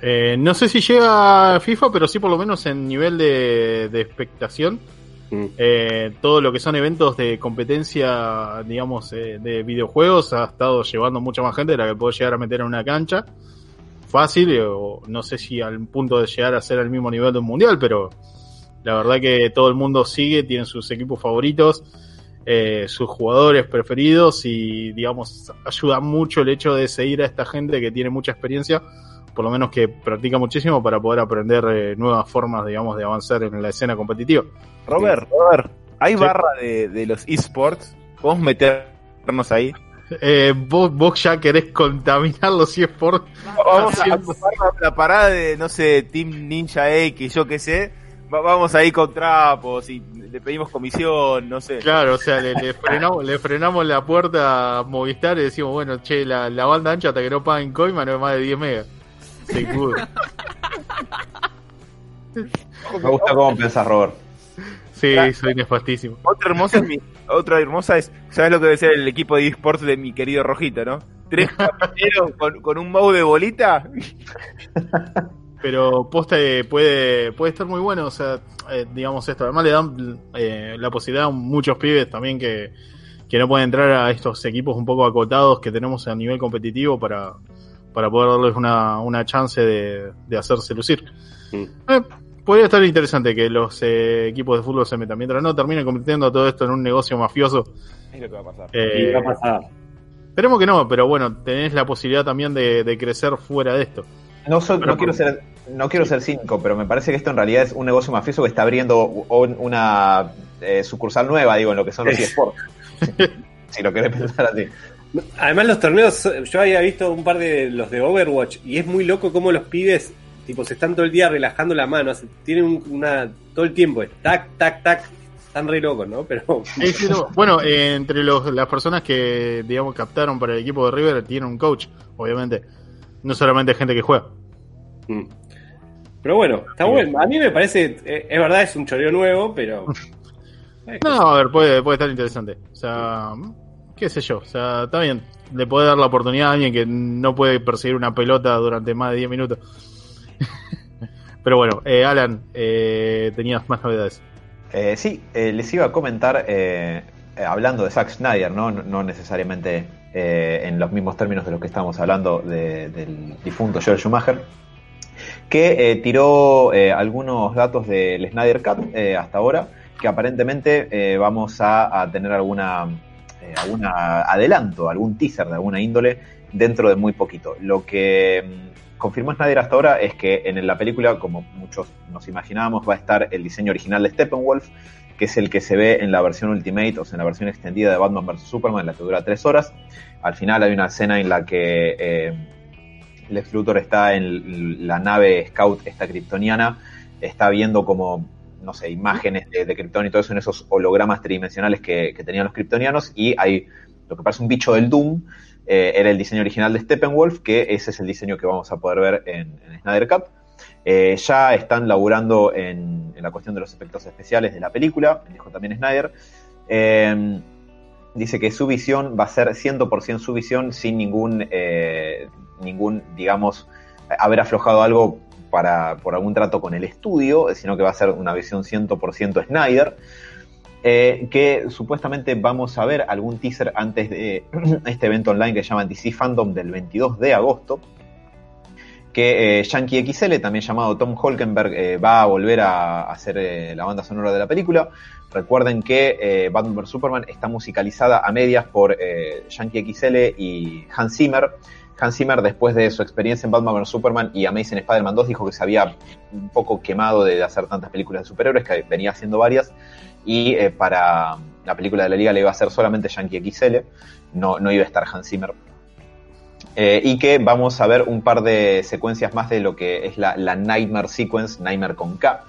Eh, no sé si llega a FIFA, pero sí por lo menos en nivel de, de expectación. Mm. Eh, todo lo que son eventos de competencia, digamos, eh, de videojuegos ha estado llevando mucha más gente de la que puede llegar a meter en una cancha. Fácil, eh, o no sé si al punto de llegar a ser al mismo nivel de un mundial, pero la verdad que todo el mundo sigue, tiene sus equipos favoritos, eh, sus jugadores preferidos y, digamos, ayuda mucho el hecho de seguir a esta gente que tiene mucha experiencia, por lo menos que practica muchísimo para poder aprender eh, nuevas formas, digamos, de avanzar en la escena competitiva. Robert, Robert, ¿hay Sí. barra de, de los esports? ¿Podemos meternos ahí? Eh, vos, vos ya querés contaminar los eSports. Vamos a ocupar la, la parada de, no sé, Team Ninja X, yo qué sé. Va- vamos ahí con trapos y le pedimos comisión, no sé. Claro, o sea, le, le frenamos, le frenamos la puerta a Movistar y decimos, bueno, che, la, la banda ancha hasta que no paguen coima no es más de 10 megas. Se pudre. Me gusta cómo pensás, Robert. Sí, soy nefastísimo. Otra hermosa es mi- otra hermosa es, ¿sabes lo que debe ser el equipo de esports de mi querido Rojito, no? Tres con, con un mouse de bolita. Pero posta eh, puede, puede estar muy bueno, o sea, eh, digamos esto. Además le dan eh, la posibilidad a muchos pibes también que, que no pueden entrar a estos equipos un poco acotados que tenemos a nivel competitivo para, para poder darles una, una chance de, de hacerse lucir. Mm. Eh, podría estar interesante que los eh, equipos de fútbol se metan. Mientras no terminen convirtiendo todo esto en un negocio mafioso. Es lo que va a pasar. eh, va a pasar. esperemos que no, pero bueno, tenés la posibilidad también de, de crecer fuera de esto. No, soy- Pero no quiero ser no quiero ser cínico, pero me parece que esto en realidad es un negocio mafioso que está abriendo un- una eh, sucursal nueva, digo, en lo que son los eSports. si lo querés pensar así. Además los torneos, yo había visto un par de los de Overwatch y es muy loco cómo los pibes, tipo, se están todo el día relajando la mano, hace- tienen un- una, todo el tiempo, es tac, tac, tac, están re locos, ¿no? Pero no. Bueno, eh, entre los, las personas que, digamos, captaron para el equipo de River, tiene un coach, obviamente. No solamente gente que juega. Mm. Pero bueno, está bueno. A mí me parece, eh, es verdad, es un choreo nuevo, pero. No, a ver, puede, puede estar interesante. O sea, qué sé yo. O sea, está bien. Le puede dar la oportunidad a alguien que no puede perseguir una pelota durante más de 10 minutos. Pero bueno, eh, Alan, eh, tenías más novedades. Eh, sí, eh, les iba a comentar, hablando de Zack Snyder, ¿no? Necesariamente en los mismos términos de lo que estábamos hablando de- del difunto Joel Schumacher, que tiró algunos datos del Snyder Cut hasta ahora, que aparentemente vamos a tener alguna, eh, alguna adelanto, algún teaser de alguna índole dentro de muy poquito. Lo que mm, confirmó Snyder hasta ahora es que en la película, como muchos nos imaginábamos, va a estar el diseño original de Steppenwolf, que es el que se ve en la versión Ultimate, o sea, en la versión extendida de Batman vs. Superman, la que dura tres horas. Al final hay una escena en la que eh, Lex Luthor está en la nave Scout, esta kryptoniana, está viendo como, no sé, imágenes de, Krypton y todo eso en esos hologramas tridimensionales que, que tenían los kryptonianos, y hay lo que parece un bicho del Doom, eh, era el diseño original de Steppenwolf, que ese es el diseño que vamos a poder ver en, Snyder Cut. Eh, ya están laburando en, la cuestión de los efectos especiales de la película, dijo también Snyder. Eh, dice que su visión va a ser 100% su visión sin ningún, ningún, digamos, haber aflojado algo para, por algún trato con el estudio, sino que va a ser una visión 100% Snyder. Eh, que supuestamente vamos a ver algún teaser antes de este evento online que se llama DC Fandom del 22 de agosto, que eh, Yankee XL, también llamado Tom Holkenberg, eh, va a volver a, hacer eh, la banda sonora de la película. Recuerden que Batman vs Superman está musicalizada a medias por Yankee XL y Hans Zimmer. Hans Zimmer, después de su experiencia en Batman vs Superman y Amazing Spider-Man 2, dijo que se había un poco quemado de hacer tantas películas de superhéroes, que venía haciendo varias, y eh, para la película de la Liga le iba a hacer solamente Yankee XL, no, no iba a estar Hans Zimmer. Eh, y que vamos a ver un par de secuencias más de lo que es la, la Nightmare Sequence, Nightmare con K,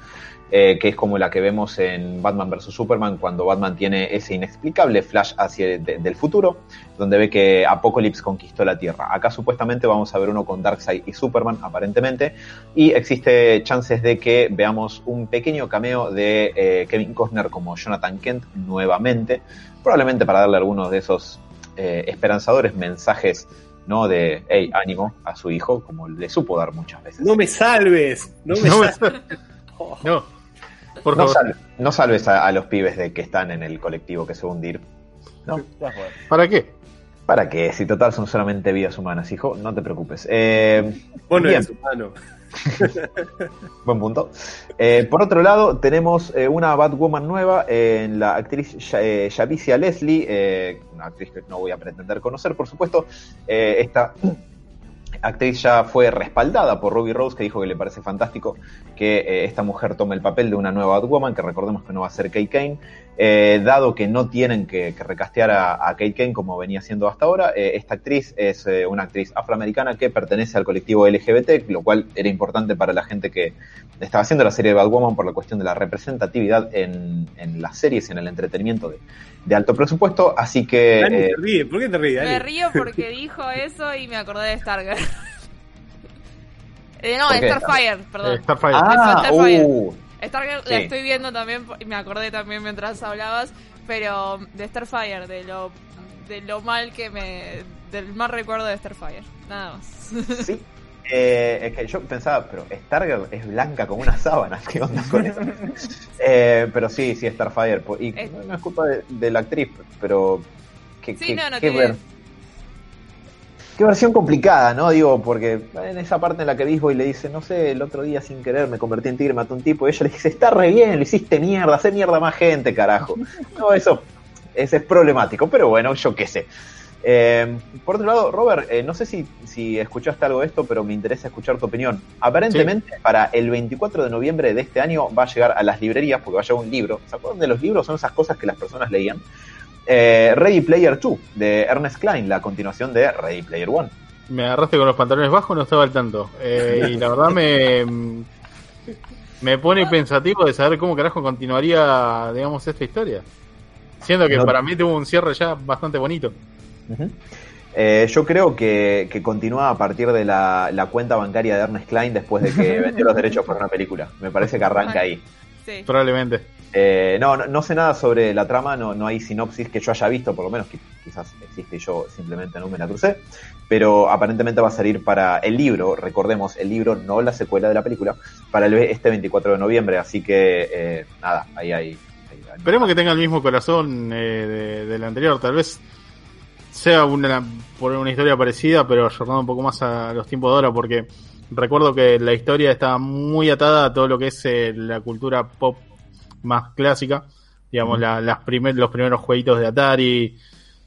eh, que es como la que vemos en Batman vs. Superman cuando Batman tiene ese inexplicable flash hacia de- del futuro, donde ve que Apocalypse conquistó la Tierra. Acá supuestamente vamos a ver uno con Darkseid y Superman, aparentemente, y existe chances de que veamos un pequeño cameo de eh, Kevin Costner como Jonathan Kent nuevamente, probablemente para darle algunos de esos eh, esperanzadores mensajes ¿no? de hey, ánimo a su hijo, como le supo dar muchas veces. No me salves, no me No me salves. No, por No, favor. sal- no salves a, a los pibes de que están en el colectivo que se va a hundir. No. ¿Para qué? ¿Para qué? Si total son solamente vidas humanas, hijo, no te preocupes. Eh, Vos no Bien. eres humano. buen punto. Eh, por otro lado, tenemos eh, una Batwoman nueva en la actriz Ya- eh, Javicia Leslie, eh, una actriz que no voy a pretender conocer, por supuesto. Eh, esta actriz ya fue respaldada por Ruby Rose, que dijo que le parece fantástico que eh, esta mujer tome el papel de una nueva Batwoman, que recordemos que no va a ser Kate Kane. Eh, dado que no tienen que, que recastear a, a Kate Kane como venía siendo hasta ahora, eh, esta actriz es eh, una actriz afroamericana que pertenece al colectivo LGBT, lo cual era importante para la gente que estaba haciendo la serie de Batwoman por la cuestión de la representatividad en, en las series y en el entretenimiento de, de alto presupuesto. Así que Dani, eh, te ríes. ¿Por qué te ríes? Me río porque dijo eso y me acordé de Stargirl. Eh, no, ¿Por de? Starfire, Eh, perdón. Starfire. ah, Starfire. uh, Stargirl sí. la estoy viendo también y me acordé también mientras hablabas, pero de Starfire, de lo de lo mal que me del mal recuerdo de Starfire, nada más. Sí. Eh, es que yo pensaba, pero Stargirl es blanca como una sábana, ¿qué onda con eso? Eh, pero sí, sí, Starfire. Y Es- no, no es culpa de, de la actriz, pero. ¿qué, Sí, qué- no, no qué tiene- ver- qué versión complicada, ¿no? Digo, porque en esa parte en la que Bisboy le dice, no sé, el otro día sin querer me convertí en tigre, maté a un tipo, y ella le dice, está re bien, lo hiciste mierda, hace mierda más gente, carajo. No, eso, ese es problemático, pero bueno, yo qué sé. Eh, por otro lado, Robert, eh, no sé si, si escuchaste algo de esto, pero me interesa escuchar tu opinión. Aparentemente, para el 24 de noviembre de este año va a llegar a las librerías, porque va a llegar un libro. ¿Se acuerdan de los libros? Son esas cosas que las personas leían. Eh, Ready Player 2, de Ernest Klein, la continuación de Ready Player 1. Me agarraste con los pantalones bajos, no estaba al tanto. Eh, y la verdad me, me pone pensativo de saber cómo carajo continuaría, digamos, esta historia. Siendo que No- para mí tuvo un cierre ya bastante bonito. Eh, yo creo que, que continúa a partir de la, la cuenta bancaria de Ernest Klein después de que vendió los derechos por una película. Me parece que arranca ahí. Sí. Probablemente. Eh, no, no, sé nada sobre la trama, no, no hay sinopsis que yo haya visto, por lo menos que quizás existe y yo simplemente no me la crucé, pero aparentemente va a salir para el libro, recordemos, el libro, no la secuela de la película, para el, este 24 de noviembre, así que eh, nada, ahí hay... Esperemos que tenga el mismo corazón eh, de- del anterior. Tal vez sea una, por una historia parecida, pero ayornado un poco más a los tiempos de ahora, porque recuerdo que la historia está muy atada a todo lo que es eh, la cultura pop más clásica. Digamos, la- las primer, los primeros jueguitos de Atari,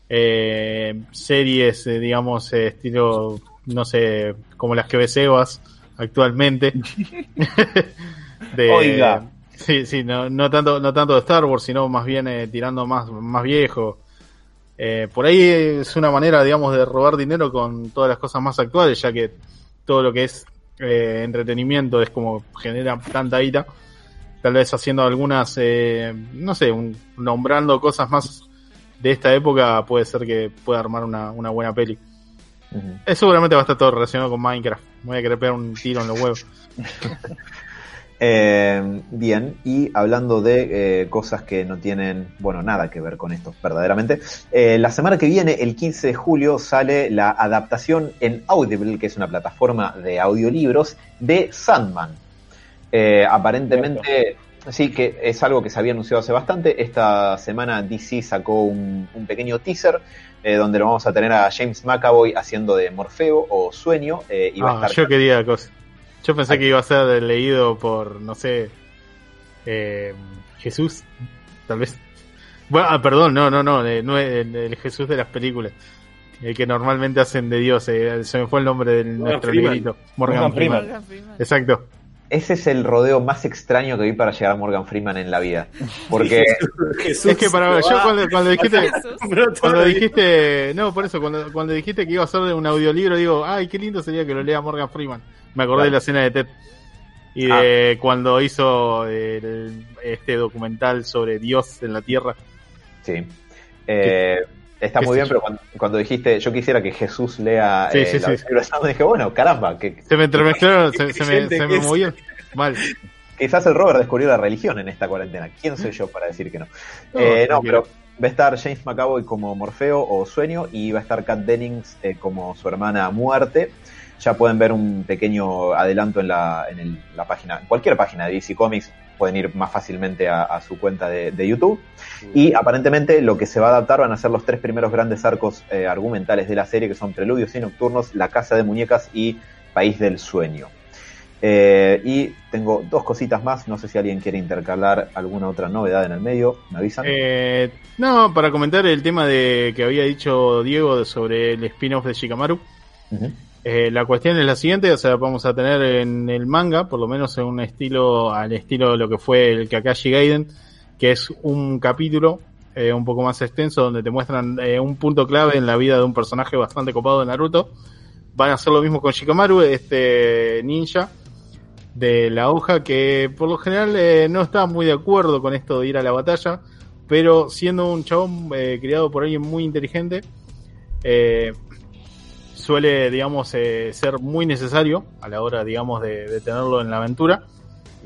eh, series, eh, digamos, eh, estilo, no sé, como las que ve Sebas actualmente. de, Oiga. Sí, sí, no, no tanto, no tanto de Star Wars, sino más bien eh, tirando más, más viejo. Eh, por ahí es una manera, digamos, de robar dinero con todas las cosas más actuales, ya que todo lo que es entretenimiento es como genera tanta guita. Tal vez haciendo algunas, eh, no sé, un- nombrando cosas más de esta época, puede ser que pueda armar una, una buena peli. Ujú. Eh, seguramente va a estar todo relacionado con Minecraft. Me voy a querer pegar un tiro en los huevos. Eh, bien, y hablando de eh, cosas que no tienen, bueno, nada que ver con esto, verdaderamente. eh, la semana que viene, el 15 de julio, sale la adaptación en Audible, que es una plataforma de audiolibros, de Sandman. Eh, aparentemente, sí, que es algo que se había anunciado hace bastante. Esta semana DC sacó un, un pequeño teaser. eh, donde lo vamos a tener a James McAvoy haciendo de Morfeo o Sueño eh, y va a Ah, estar yo quería cosa. Yo pensé que iba a ser leído por, no sé, eh, Jesús, tal vez. Bueno, ah, perdón, no, no, no, no el, el Jesús de las películas. El que normalmente hacen de Dios, eh, se me fue el nombre de nuestro Freeman. negrito. Morgan, Morgan Freeman. Morgan Freeman. Exacto. Ese es el rodeo más extraño que vi para llegar a Morgan Freeman en la vida. Porque Jesús Es que para se yo cuando, cuando dijiste, cuando no, por eso, cuando, cuando dijiste que iba a ser un audiolibro, digo, ay, qué lindo sería que lo lea Morgan Freeman. Me acordé Claro. de la escena de Ted. Y de cuando hizo el- este documental sobre Dios en la Tierra. sí. Eh, está muy bien, pero cuando, cuando dijiste yo quisiera que Jesús lea Sí, eh, sí, la sí. Biblia Santa", dije, bueno, caramba, que Se me entremezclaron, se, se me, se me movió. Mal. quizás el Robert descubrió la religión en esta cuarentena. ¿Quién soy yo para decir que no? No, Eh, no, pero va a estar James McAvoy como Morfeo o Sueño y va a estar Kat Dennings eh, como su hermana Muerte. Ya pueden ver un pequeño adelanto en la, en el- la página, en cualquier página de DC Comics, pueden ir más fácilmente a, a su cuenta de, de YouTube. Y aparentemente lo que se va a adaptar van a ser los tres primeros grandes arcos eh, argumentales de la serie, que son Preludios y Nocturnos, La Casa de Muñecas y País del Sueño. Eh, y tengo dos cositas más, no sé si alguien quiere intercalar alguna otra novedad en el medio, me avisan. Eh, no, para comentar el tema de que había dicho Diego sobre el spin-off de Shikamaru. Ujú. Eh, la cuestión es la siguiente, o sea, vamos a tener en el manga, por lo menos en un estilo, al estilo de lo que fue el Kakashi Gaiden, que es un capítulo eh, un poco más extenso donde te muestran eh, un punto clave en la vida de un personaje bastante copado de Naruto. Van a hacer lo mismo con Shikamaru, este ninja de la hoja que por lo general eh, no está muy de acuerdo con esto de ir a la batalla, pero siendo un chabón criado por alguien muy inteligente, eh, suele, digamos, eh, ser muy necesario a la hora, digamos, de, tenerlo en la aventura.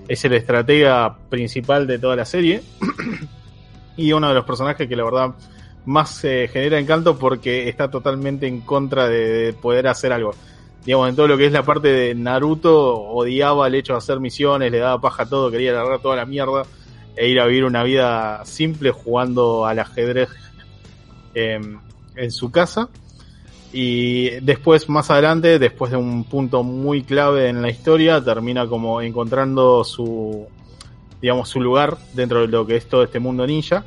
Es el estratega principal de toda la serie y uno de los personajes que la verdad más eh, genera encanto porque está totalmente en contra de, de poder hacer algo. Digamos, en todo lo que es la parte de Naruto, odiaba el hecho de hacer misiones, le daba paja a todo, quería agarrar toda la mierda e ir a vivir una vida simple jugando al ajedrez eh, en su casa. Y después, más adelante, después de un punto muy clave en la historia, termina como encontrando su, digamos, su lugar dentro de lo que es todo este mundo ninja.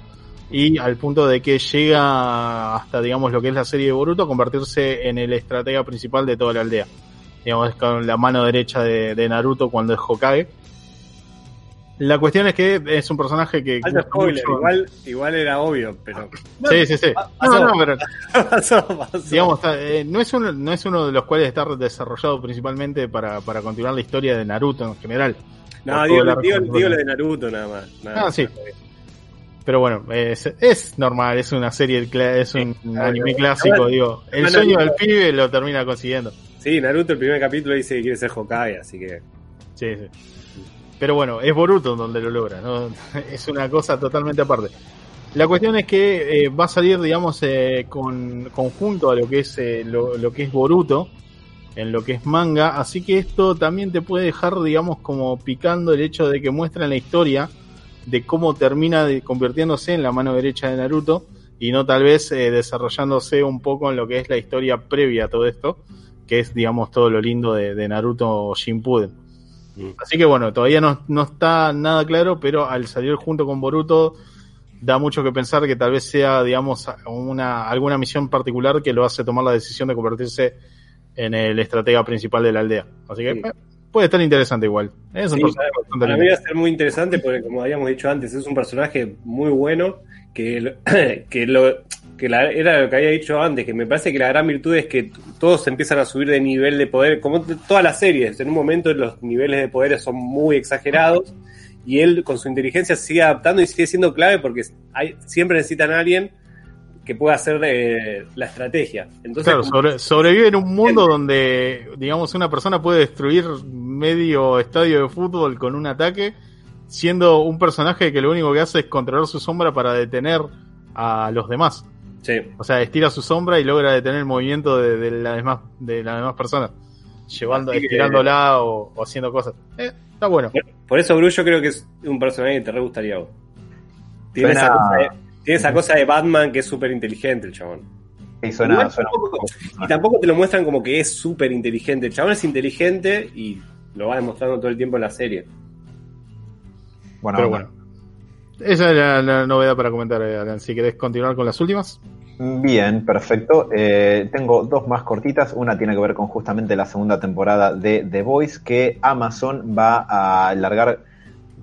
Y al punto de que llega hasta, digamos, lo que es la serie de Boruto, a convertirse en el estratega principal de toda la aldea. Digamos, con la mano derecha de, de Naruto cuando es Hokage. La cuestión es que es un personaje que... Alto spoiler, igual, igual era obvio, pero. Sí, sí, sí. Pa- No, no, pero pasó, pasó. digamos, eh, no, es uno, no es uno de los cuales está desarrollado principalmente para, para continuar la historia de Naruto en general. no, digo, la digo, de Naruto nada más. nada Ah, más. sí. Pero bueno, es, es normal, es una serie, es un anime clásico, Bueno, digo. El bueno, sueño del pibe lo termina consiguiendo. Sí, Naruto el primer capítulo dice que quiere ser Hokage, así que... Sí, sí. Pero bueno, es Boruto donde lo logra, ¿no? Es una cosa totalmente aparte. La cuestión es que eh, va a salir, digamos, eh, con conjunto a lo que es eh, lo, que es Boruto, en lo que es manga, así que esto también te puede dejar, digamos, como picando el hecho de que muestran la historia de cómo termina de- convirtiéndose en la mano derecha de Naruto y no tal vez eh, desarrollándose un poco en lo que es la historia previa a todo esto, que es, digamos, todo lo lindo de, de Naruto Shippuden. Así que bueno, todavía no, no está nada claro, pero al salir junto con Boruto da mucho que pensar que tal vez sea, digamos, una, alguna misión particular que lo hace tomar la decisión de convertirse en el estratega principal de la aldea. Así que Sí. eh, puede estar interesante igual. Es un Sí, Para lindo. mí va a ser muy interesante porque, como habíamos dicho antes, es un personaje muy bueno que, que, lo, que la- era lo que había dicho antes, que me parece que la gran virtud es que todos empiezan a subir de nivel de poder, como todas las series. En un momento los niveles de poderes son muy exagerados y él con su inteligencia sigue adaptando y sigue siendo clave porque hay, siempre necesitan a alguien que pueda hacer eh, la estrategia. Entonces, Claro, sobre- sobrevive en un mundo donde, digamos, una persona puede destruir medio estadio de fútbol con un ataque, siendo un personaje que lo único que hace es controlar su sombra para detener a los demás. Sí. O sea, estira su sombra y logra detener el movimiento de, de las demás de las demás personas, llevando, Así que- estirándola o, o haciendo cosas. Eh, está bueno. Por eso Gru yo creo que es un personaje que te re gustaría a vos. Tiene, Suena- esa cosa de, tiene esa cosa de Batman que es súper inteligente el chabón. Sí, suena, Igual suena tampoco- y tampoco te lo muestran como que es súper inteligente. El chabón es inteligente y lo va demostrando todo el tiempo en la serie. Bueno, Pero bueno. Esa es la, novedad para comentar, eh, Alan. Si querés continuar con las últimas. Bien, perfecto. Eh, tengo dos más cortitas. Una tiene que ver con justamente la segunda temporada de The Voice, que Amazon va a largar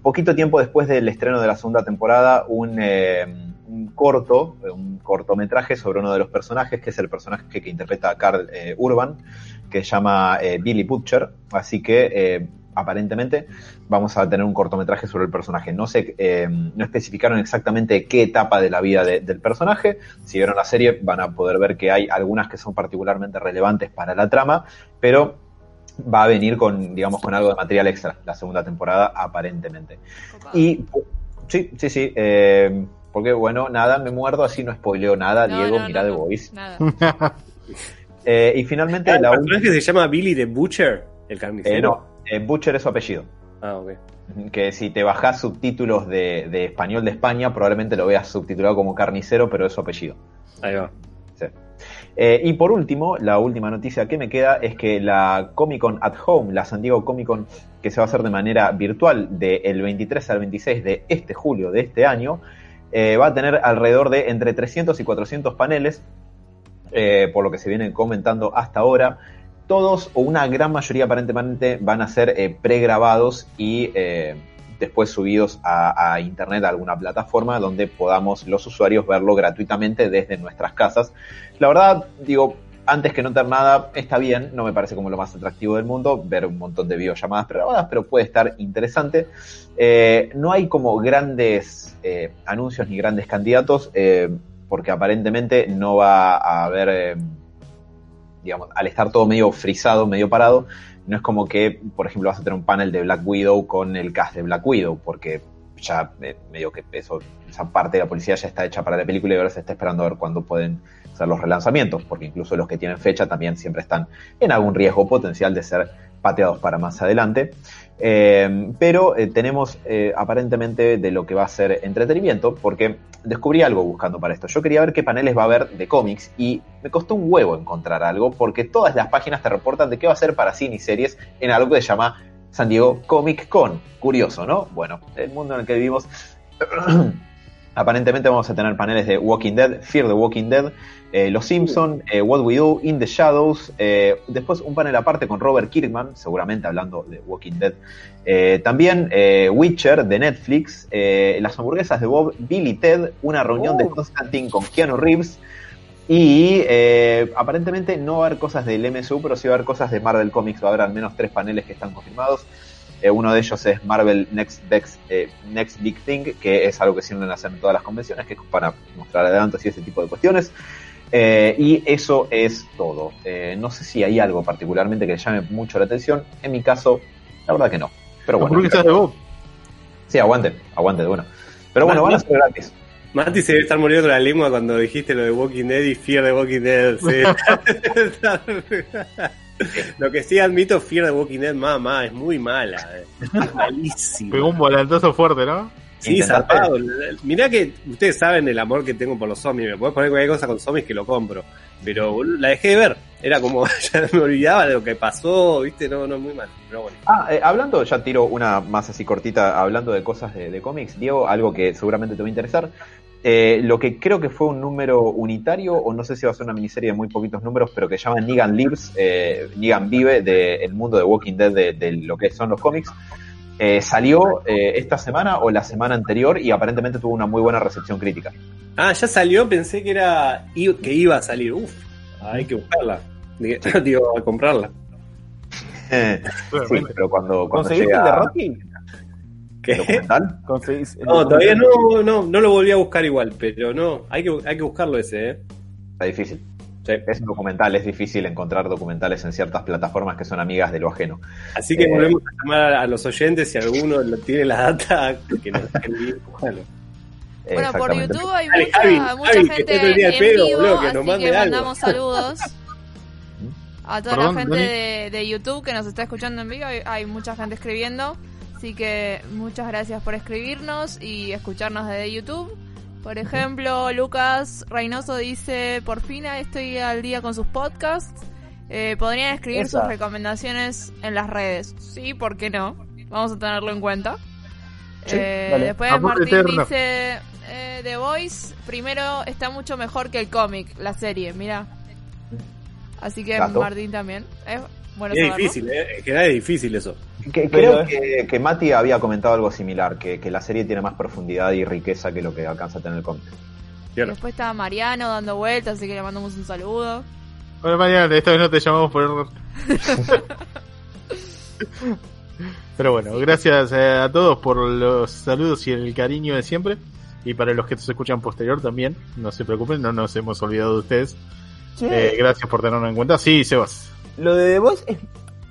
poquito tiempo después del estreno de la segunda temporada un, eh, un corto, un cortometraje sobre uno de los personajes, que es el personaje que interpreta a Carl eh, Urban, que se llama eh, Billy Butcher. Así que eh, aparentemente vamos a tener un cortometraje sobre el personaje. No sé, eh, no especificaron exactamente qué etapa de la vida de- del personaje. Si vieron la serie van a poder ver que hay algunas que son particularmente relevantes para la trama, pero va a venir con, digamos, con algo de material extra la segunda temporada, aparentemente. Y sí, sí, sí. eh, porque bueno, nada, me muerdo, así no spoileo nada, No, Diego, no, mira no, The Voice. Nada. Eh, y finalmente ¿El la personaje se llama Billy the Butcher? El carnicero. Eh, no, eh, Butcher es su apellido. Ah, ok. que si te bajás subtítulos de, de español de España, probablemente lo veas subtitulado como carnicero, pero es su apellido. Ahí va. Sí. Eh, y por último, la última noticia que me queda es que la Comic Con at Home, la San Diego Comic Con, que se va a hacer de manera virtual del 23 al 26 de este julio de este año, eh, va a tener alrededor de entre 300 y 400 paneles, eh, por lo que se viene comentando hasta ahora. Todos, o una gran mayoría aparentemente, van a ser eh, pregrabados y eh, después subidos a, internet a alguna plataforma donde podamos los usuarios verlo gratuitamente desde nuestras casas. La verdad, digo, antes que no tener nada, está bien, no me parece como lo más atractivo del mundo, ver un montón de videollamadas pregrabadas, pero puede estar interesante. Eh, no hay como grandes anuncios ni grandes candidatos, porque aparentemente no va a haber, digamos, al estar todo medio frisado, medio parado, no es como que, por ejemplo, vas a tener un panel de Black Widow con el cast de Black Widow, porque ya eh, medio que eso, esa parte de la policía ya está hecha para la película y ahora se está esperando a ver cuándo pueden ser los relanzamientos, porque incluso los que tienen fecha también siempre están en algún riesgo potencial de ser pateados para más adelante. Eh, pero eh, tenemos eh, aparentemente de lo que va a ser entretenimiento, porque descubrí algo buscando para esto. Yo quería ver qué paneles va a haber de cómics y me costó un huevo encontrar algo, porque todas las páginas te reportan de qué va a ser para cine y series en algo que se llama San Diego Comic Con. Curioso, ¿no? Bueno, el mundo en el que vivimos. Aparentemente vamos a tener paneles de Walking Dead, Fear the Walking Dead, eh, Los Simpson, eh, What We Do, In the Shadows, eh, después un panel aparte con Robert Kirkman, seguramente hablando de Walking Dead. También Witcher de Netflix, las hamburguesas de Bob, Billy Ted, una reunión de Oh. Constantine con Keanu Reeves. Y eh, aparentemente no va a haber cosas del MSU, pero sí va a haber cosas de Marvel Comics. Va a haber al menos tres paneles que están confirmados. Eh, uno de ellos es Marvel Next, Dex- eh, Next Big Thing, que es algo que suelen hacer en todas las convenciones, que es para mostrar adelantos y ese tipo de cuestiones. Eh, y eso es todo. Eh, no sé si hay algo particularmente que le llame mucho la atención. En mi caso, la verdad que no. Pero bueno, hamburguesas de sí, aguanten, aguanten, bueno. Pero bueno, van a ser gratis. Mati se debe estar muriendo la lengua cuando dijiste lo de Walking Dead y Fear de Walking Dead. sí. lo que sí admito, Fear de Walking Dead, mamá, es muy mala. eh. Es malísima. Pegó un volantazo fuerte, ¿no? Sí, zarpado. Mirá que ustedes saben el amor que tengo por los zombies. Me podés poner cualquier cosa con zombies que lo compro. Pero boludo, la dejé de ver. Era como, ya me olvidaba de lo que pasó, viste, no, no, muy mal. Pero bueno. Ah, eh, hablando, ya tiro una más así cortita, hablando de cosas de, de cómics, Diego, algo que seguramente te va a interesar. Eh, lo que creo que fue un número unitario, o no sé si va a ser una miniserie de muy poquitos números, pero que se llama Negan Lives, eh, Negan Vive, del mundo de Walking Dead, de, de lo que son los cómics. Eh, salió eh, esta semana o la semana anterior y aparentemente tuvo una muy buena recepción crítica. Ah, ya salió, pensé que era i- que iba a salir. Uf, hay que buscarla. Digo, a comprarla. Sí, pero cuando, cuando ¿Conseguiste el de Rocky? ¿Qué? documental, ¿Conseguís el No, documental? todavía no, no, no lo volví a buscar igual, pero no, hay que, hay que buscarlo ese, eh. está difícil. Sí. Es un documental, es difícil encontrar documentales en ciertas plataformas que son amigas de lo ajeno. Así que Eh. volvemos a llamar a los oyentes si alguno tiene la data que nos búscalo. Bueno, por. YouTube hay Dale, mucha, Javi, mucha Javi, que gente al en pedo, vivo, boludo, que nos así mande que algo. mandamos saludos a toda Perdón, la gente de, de YouTube que nos está escuchando en vivo. Hay, hay mucha gente escribiendo, así que muchas gracias por escribirnos y escucharnos desde YouTube. Por ejemplo, Lucas Reynoso dice, por fin estoy al día con sus podcasts. Eh, ¿Podrían escribir Esa. sus recomendaciones en las redes? Sí, ¿por qué no? Vamos a tenerlo en cuenta. Sí, Eh, después Amor Martín eterno. dice, eh, The Voice, primero está mucho mejor que el cómic, la serie, mira. Así que. Martín también. Es bueno Es saberlo. difícil, eh. Es difícil eso. Que- Pero- creo que, que Mati había comentado algo similar, que, que la serie tiene más profundidad y riqueza que lo que alcanza a tener el cómic. Después está Mariano dando vueltas, así que le mandamos un saludo. Hola, mañana, esta vez no te llamamos por error. Pero bueno, gracias eh, a todos por los saludos y el cariño de siempre. Y para los que nos escuchan posterior también, no se preocupen, no nos hemos olvidado de ustedes. Eh, gracias por tenernos en cuenta. Sí, Sebas. Lo de The Voice es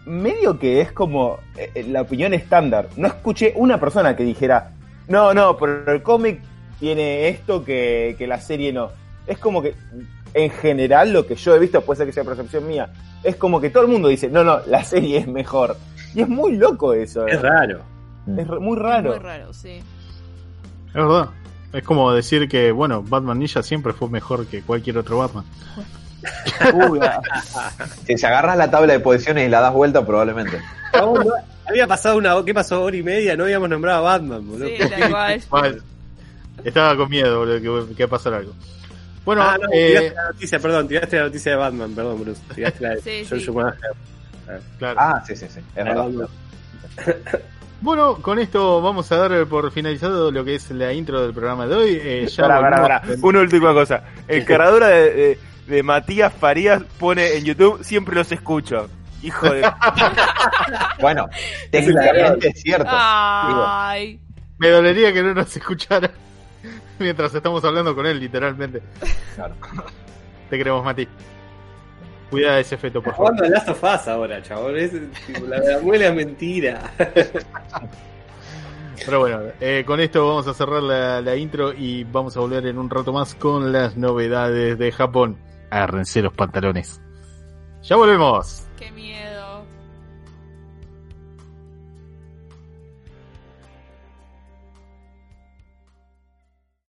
medio que es como eh, la opinión estándar. No escuché una persona que dijera, no, no, pero el cómic tiene esto que, que la serie no. Es como que, en general, lo que yo he visto, puede ser que sea percepción mía, es como que todo el mundo dice, no, no, la serie es mejor. Y es muy loco eso. Es raro. Es r- muy raro. Muy raro, sí. Es verdad. Es como decir que, bueno, Batman Ninja siempre fue mejor que cualquier otro Batman. Uy. Si se agarras la tabla de posiciones y la das vuelta, probablemente. No, no, había pasado una ¿qué pasó? Hora y media, no habíamos nombrado a Batman, boludo. Sí, tal cual. Mal. Estaba con miedo, boludo, que, que va a pasar algo. Bueno, ah, no, eh, tiraste la noticia, perdón, tiraste la noticia de Batman, perdón, Bruce. Tiraste la de Sí, George sí. Claro. Ah, sí, sí, sí. Es verdad. Bueno, con esto vamos a dar por finalizado lo que es la intro del programa de hoy. Eh, ya Pará, pará, volvimos- pará. Una última cosa. Encaradura de, de, de Matías Farías pone en YouTube, siempre los escucho. Hijo de... Bueno, técnicamente es cierto. Ay. Me dolería que no nos escuchara mientras estamos hablando con él, literalmente. Claro. Te queremos, Mati. Cuida ese feto, por favor. Jugando Last of Us ahora, chabón. Es, tipo, la, la muela es mentira. Pero bueno, eh, con esto vamos a cerrar la, la intro y vamos a volver en un rato más con las novedades de Japón. Agárrense los pantalones. Ya volvemos.